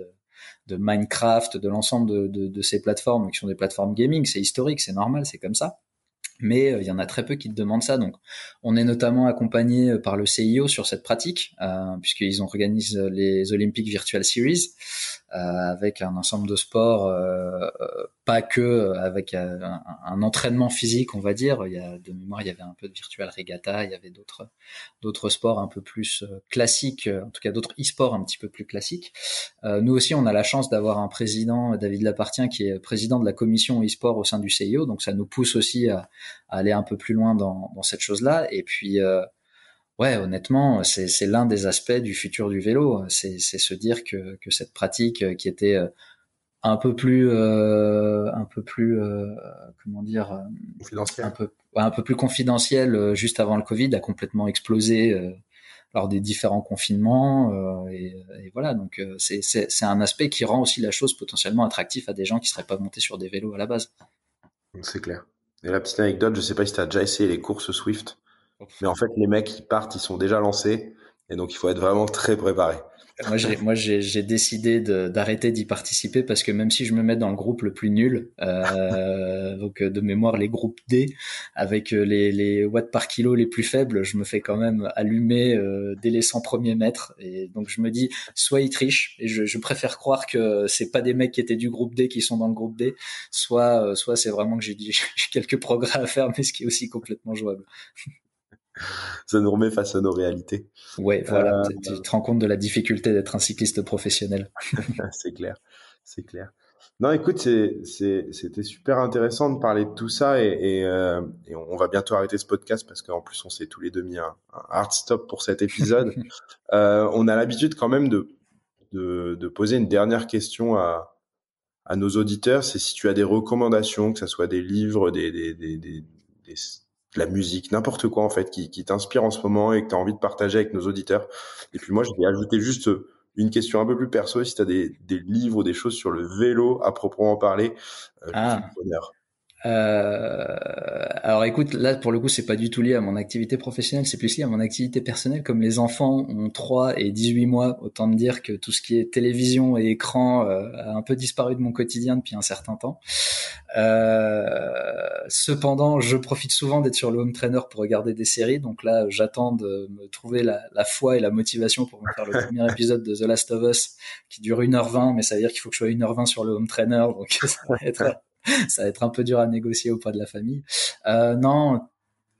C: de, Minecraft, de l'ensemble de, de ces plateformes qui sont des plateformes gaming. C'est historique, c'est normal, c'est comme ça. Mais euh, il y en a très peu qui te demandent ça. Donc, on est notamment accompagné par le CIO sur cette pratique, euh, puisqu'ils organisent les Olympic Virtual Series euh, avec un ensemble de sports, euh, pas que avec un, un, entraînement physique, on va dire. Il y a de mémoire, il y avait un peu de virtual regatta, il y avait d'autres d'autres sports un peu plus classiques, en tout cas d'autres e-sports un petit peu plus classiques. nous aussi, on a la chance d'avoir un président, David Lapartien, qui est président de la commission e-sport au sein du CIO, donc ça nous pousse aussi à aller un peu plus loin dans, dans cette chose-là. Et puis, euh, ouais, honnêtement, c'est l'un des aspects du futur du vélo. C'est se dire que, que cette pratique euh, qui était euh, un peu plus, euh, un peu plus, euh, comment dire, un peu, un peu plus confidentielle juste avant le Covid a complètement explosé lors des différents confinements. Et, et, voilà, donc c'est un aspect qui rend aussi la chose potentiellement attractif à des gens qui seraient pas montés sur des vélos à la base.
A: C'est clair. Et la petite anecdote, je sais pas si tu as déjà essayé les courses Swift, mais en fait, les mecs, ils partent, ils sont déjà lancés, et donc il faut être vraiment très préparé
C: moi, j'ai, décidé d'arrêter d'y participer parce que même si je me mets dans le groupe le plus nul, euh, donc de mémoire les groupes D, avec euh, les, les watts par kilo les plus faibles, je me fais quand même allumer euh, dès les 100 premiers mètres. Et donc je me dis, soit ils trichent, et je, je préfère croire que c'est pas des mecs qui étaient du groupe D qui sont dans le groupe D, soit, euh, soit c'est vraiment que j'ai quelques progrès à faire, mais ce qui est aussi complètement jouable
A: ça nous remet face à nos réalités.
C: Ouais, voilà, euh, tu, te rends compte de la difficulté d'être un cycliste professionnel.
A: c'est clair, c'est clair. Non, écoute, c'était super intéressant de parler de tout ça et, euh, on va bientôt arrêter ce podcast parce qu'en plus on s'est tous les deux mis un, hard stop pour cet épisode. Euh, on a l'habitude quand même de, de, poser une dernière question à, à nos auditeurs, c'est si tu as des recommandations, que ce soit des livres, des, des, des, des la musique, n'importe quoi en fait qui, qui t'inspire en ce moment et que tu as envie de partager avec nos auditeurs. Et puis moi, je vais ajouter juste une question un peu plus perso, si tu as des, des, livres ou des choses sur le vélo à proprement parler, euh, ah.
C: Euh, alors écoute, là pour le coup c'est pas du tout lié à mon activité professionnelle, c'est plus lié à mon activité personnelle. Comme les enfants ont 3 et 18 mois, autant me dire que tout ce qui est télévision et écran euh, a un peu disparu de mon quotidien depuis un certain temps. Euh, cependant, je profite souvent d'être sur le home trainer pour regarder des séries, donc là j'attends de me trouver la, la, foi et la motivation pour me faire le premier épisode de The Last of Us qui dure 1h20, mais ça veut dire qu'il faut que je sois 1h20 sur le home trainer, donc ça va être ça va être un peu dur à négocier auprès de la famille. Euh, non,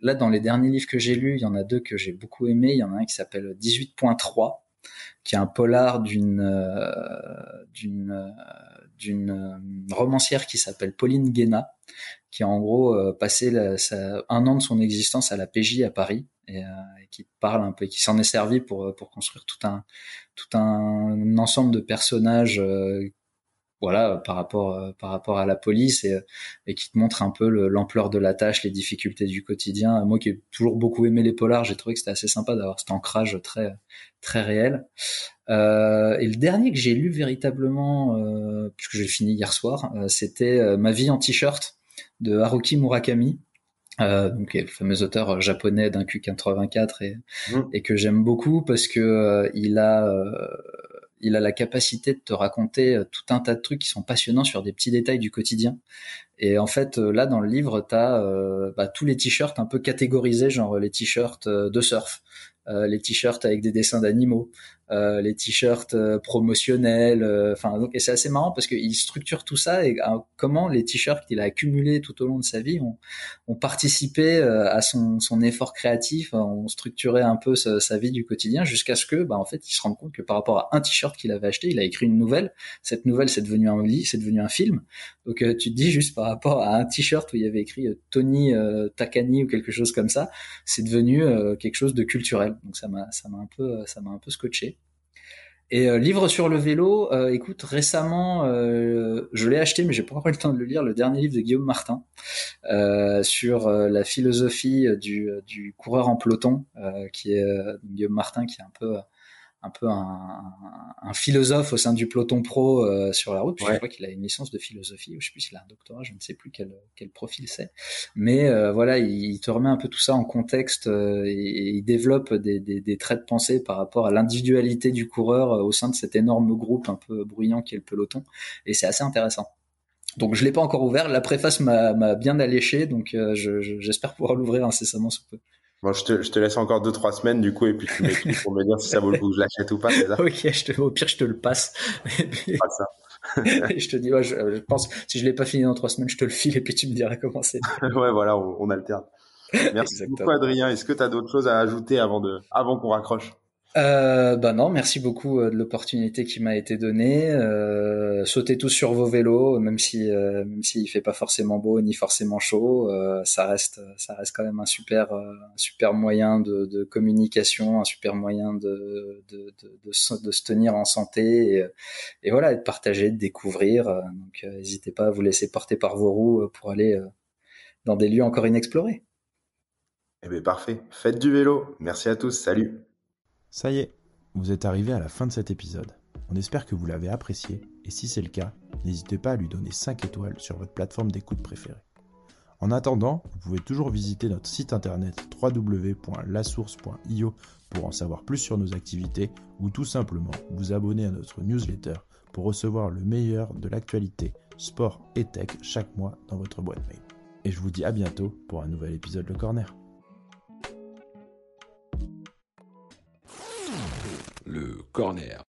C: là dans les derniers livres que j'ai lus, il y en a deux que j'ai beaucoup aimés. Il y en a un qui s'appelle 18.3, qui est un polar d'une euh, d'une euh, d'une euh, romancière qui s'appelle Pauline Guéna, qui a en gros euh, passé un an de son existence à la PJ à Paris et, et qui parle un peu, qui s'en est servi pour pour construire tout un tout un ensemble de personnages voilà par rapport euh, par rapport à la police et, et qui te montre un peu l'ampleur de la tâche, les difficultés du quotidien. Moi qui ai toujours beaucoup aimé les polars, j'ai trouvé que c'était assez sympa d'avoir cet ancrage très très réel. Euh, et le dernier que j'ai lu véritablement, euh, puisque j'ai fini hier soir, euh, c'était euh, Ma vie en t-shirt de Haruki Murakami. Euh, donc le fameux auteur japonais d'un Q84 et, mmh. et que j'aime beaucoup parce que il a il a la capacité de te raconter euh, tout un tas de trucs qui sont passionnants sur des petits détails du quotidien. Et en fait, euh, là, dans le livre, tu as euh, bah, tous les t-shirts un peu catégorisés, genre les t-shirts de surf, les t-shirts avec des dessins d'animaux, euh, les t-shirts euh, promotionnels. Euh, enfin, donc et c'est assez marrant parce qu'il structure tout ça et comment les t-shirts qu'il a accumulés tout au long de sa vie ont, ont participé à son, son effort créatif, ont structuré un peu sa, vie du quotidien jusqu'à ce que, bah, en fait, il se rende compte que par rapport à un t-shirt qu'il avait acheté, il a écrit une nouvelle. Cette nouvelle, c'est devenu un lit, c'est devenu un film. Donc tu te dis juste par rapport à un t-shirt où il y avait écrit Tony Takani ou quelque chose comme ça, c'est devenu quelque chose de culturel. Donc ça m'a ça m'a un peu ça m'a un peu scotché. Et euh, livre sur le vélo, euh, écoute, récemment, euh, je l'ai acheté, mais j'ai pas encore eu le temps de le lire, le dernier livre de Guillaume Martin sur la philosophie du, du, coureur en peloton, qui est Guillaume Martin, qui est un peu un peu un, un, philosophe au sein du peloton pro euh, sur la route. Je crois qu'il a une licence de philosophie, ou je sais plus s'il a un doctorat, je ne sais plus quel, quel profil c'est. Mais euh, voilà, il, te remet un peu tout ça en contexte euh, et, il développe des, des, des, traits de pensée par rapport à l'individualité du coureur au sein de cet énorme groupe un peu bruyant qui est le peloton. Et c'est assez intéressant. Donc je l'ai pas encore ouvert. La préface m'a bien alléché, donc j'espère pouvoir l'ouvrir incessamment sous peu.
D: Bon, je te, je te laisse encore deux trois semaines du coup et puis tu m'écris pour me dire si ça vaut le coup que je l'achète ou pas. Ça?
C: Ok, je te, au pire je te le passe. Pas ça. je te dis, ouais, je, pense, si je l'ai pas fini dans trois semaines, je te le file et puis tu me diras comment c'est.
D: ouais, voilà, on, on alterne. Merci beaucoup, Adrien. Est-ce que tu as d'autres choses à ajouter avant de, avant qu'on raccroche?
C: Euh, bah non, merci beaucoup euh, de l'opportunité qui m'a été donnée. Euh, sautez tous sur vos vélos, même si euh, fait pas forcément beau ni forcément chaud, euh, ça reste ça reste quand même un super super moyen de, communication, un super moyen de de, de, se tenir en santé et, et, voilà, de partager, de découvrir. Donc n'hésitez pas à vous laisser porter par vos roues pour aller dans des lieux encore inexplorés.
D: Eh bien parfait. Faites du vélo. Merci à tous. Salut.
A: Ça y est, vous êtes arrivé à la fin de cet épisode. On espère que vous l'avez apprécié, et si c'est le cas, n'hésitez pas à lui donner 5 étoiles sur votre plateforme d'écoute préférée. En attendant, vous pouvez toujours visiter notre site internet www.lasource.io pour en savoir plus sur nos activités ou tout simplement vous abonner à notre newsletter pour recevoir le meilleur de l'actualité sport et tech chaque mois dans votre boîte mail. Et je vous dis à bientôt pour un nouvel épisode Le Corner.
E: Le corner.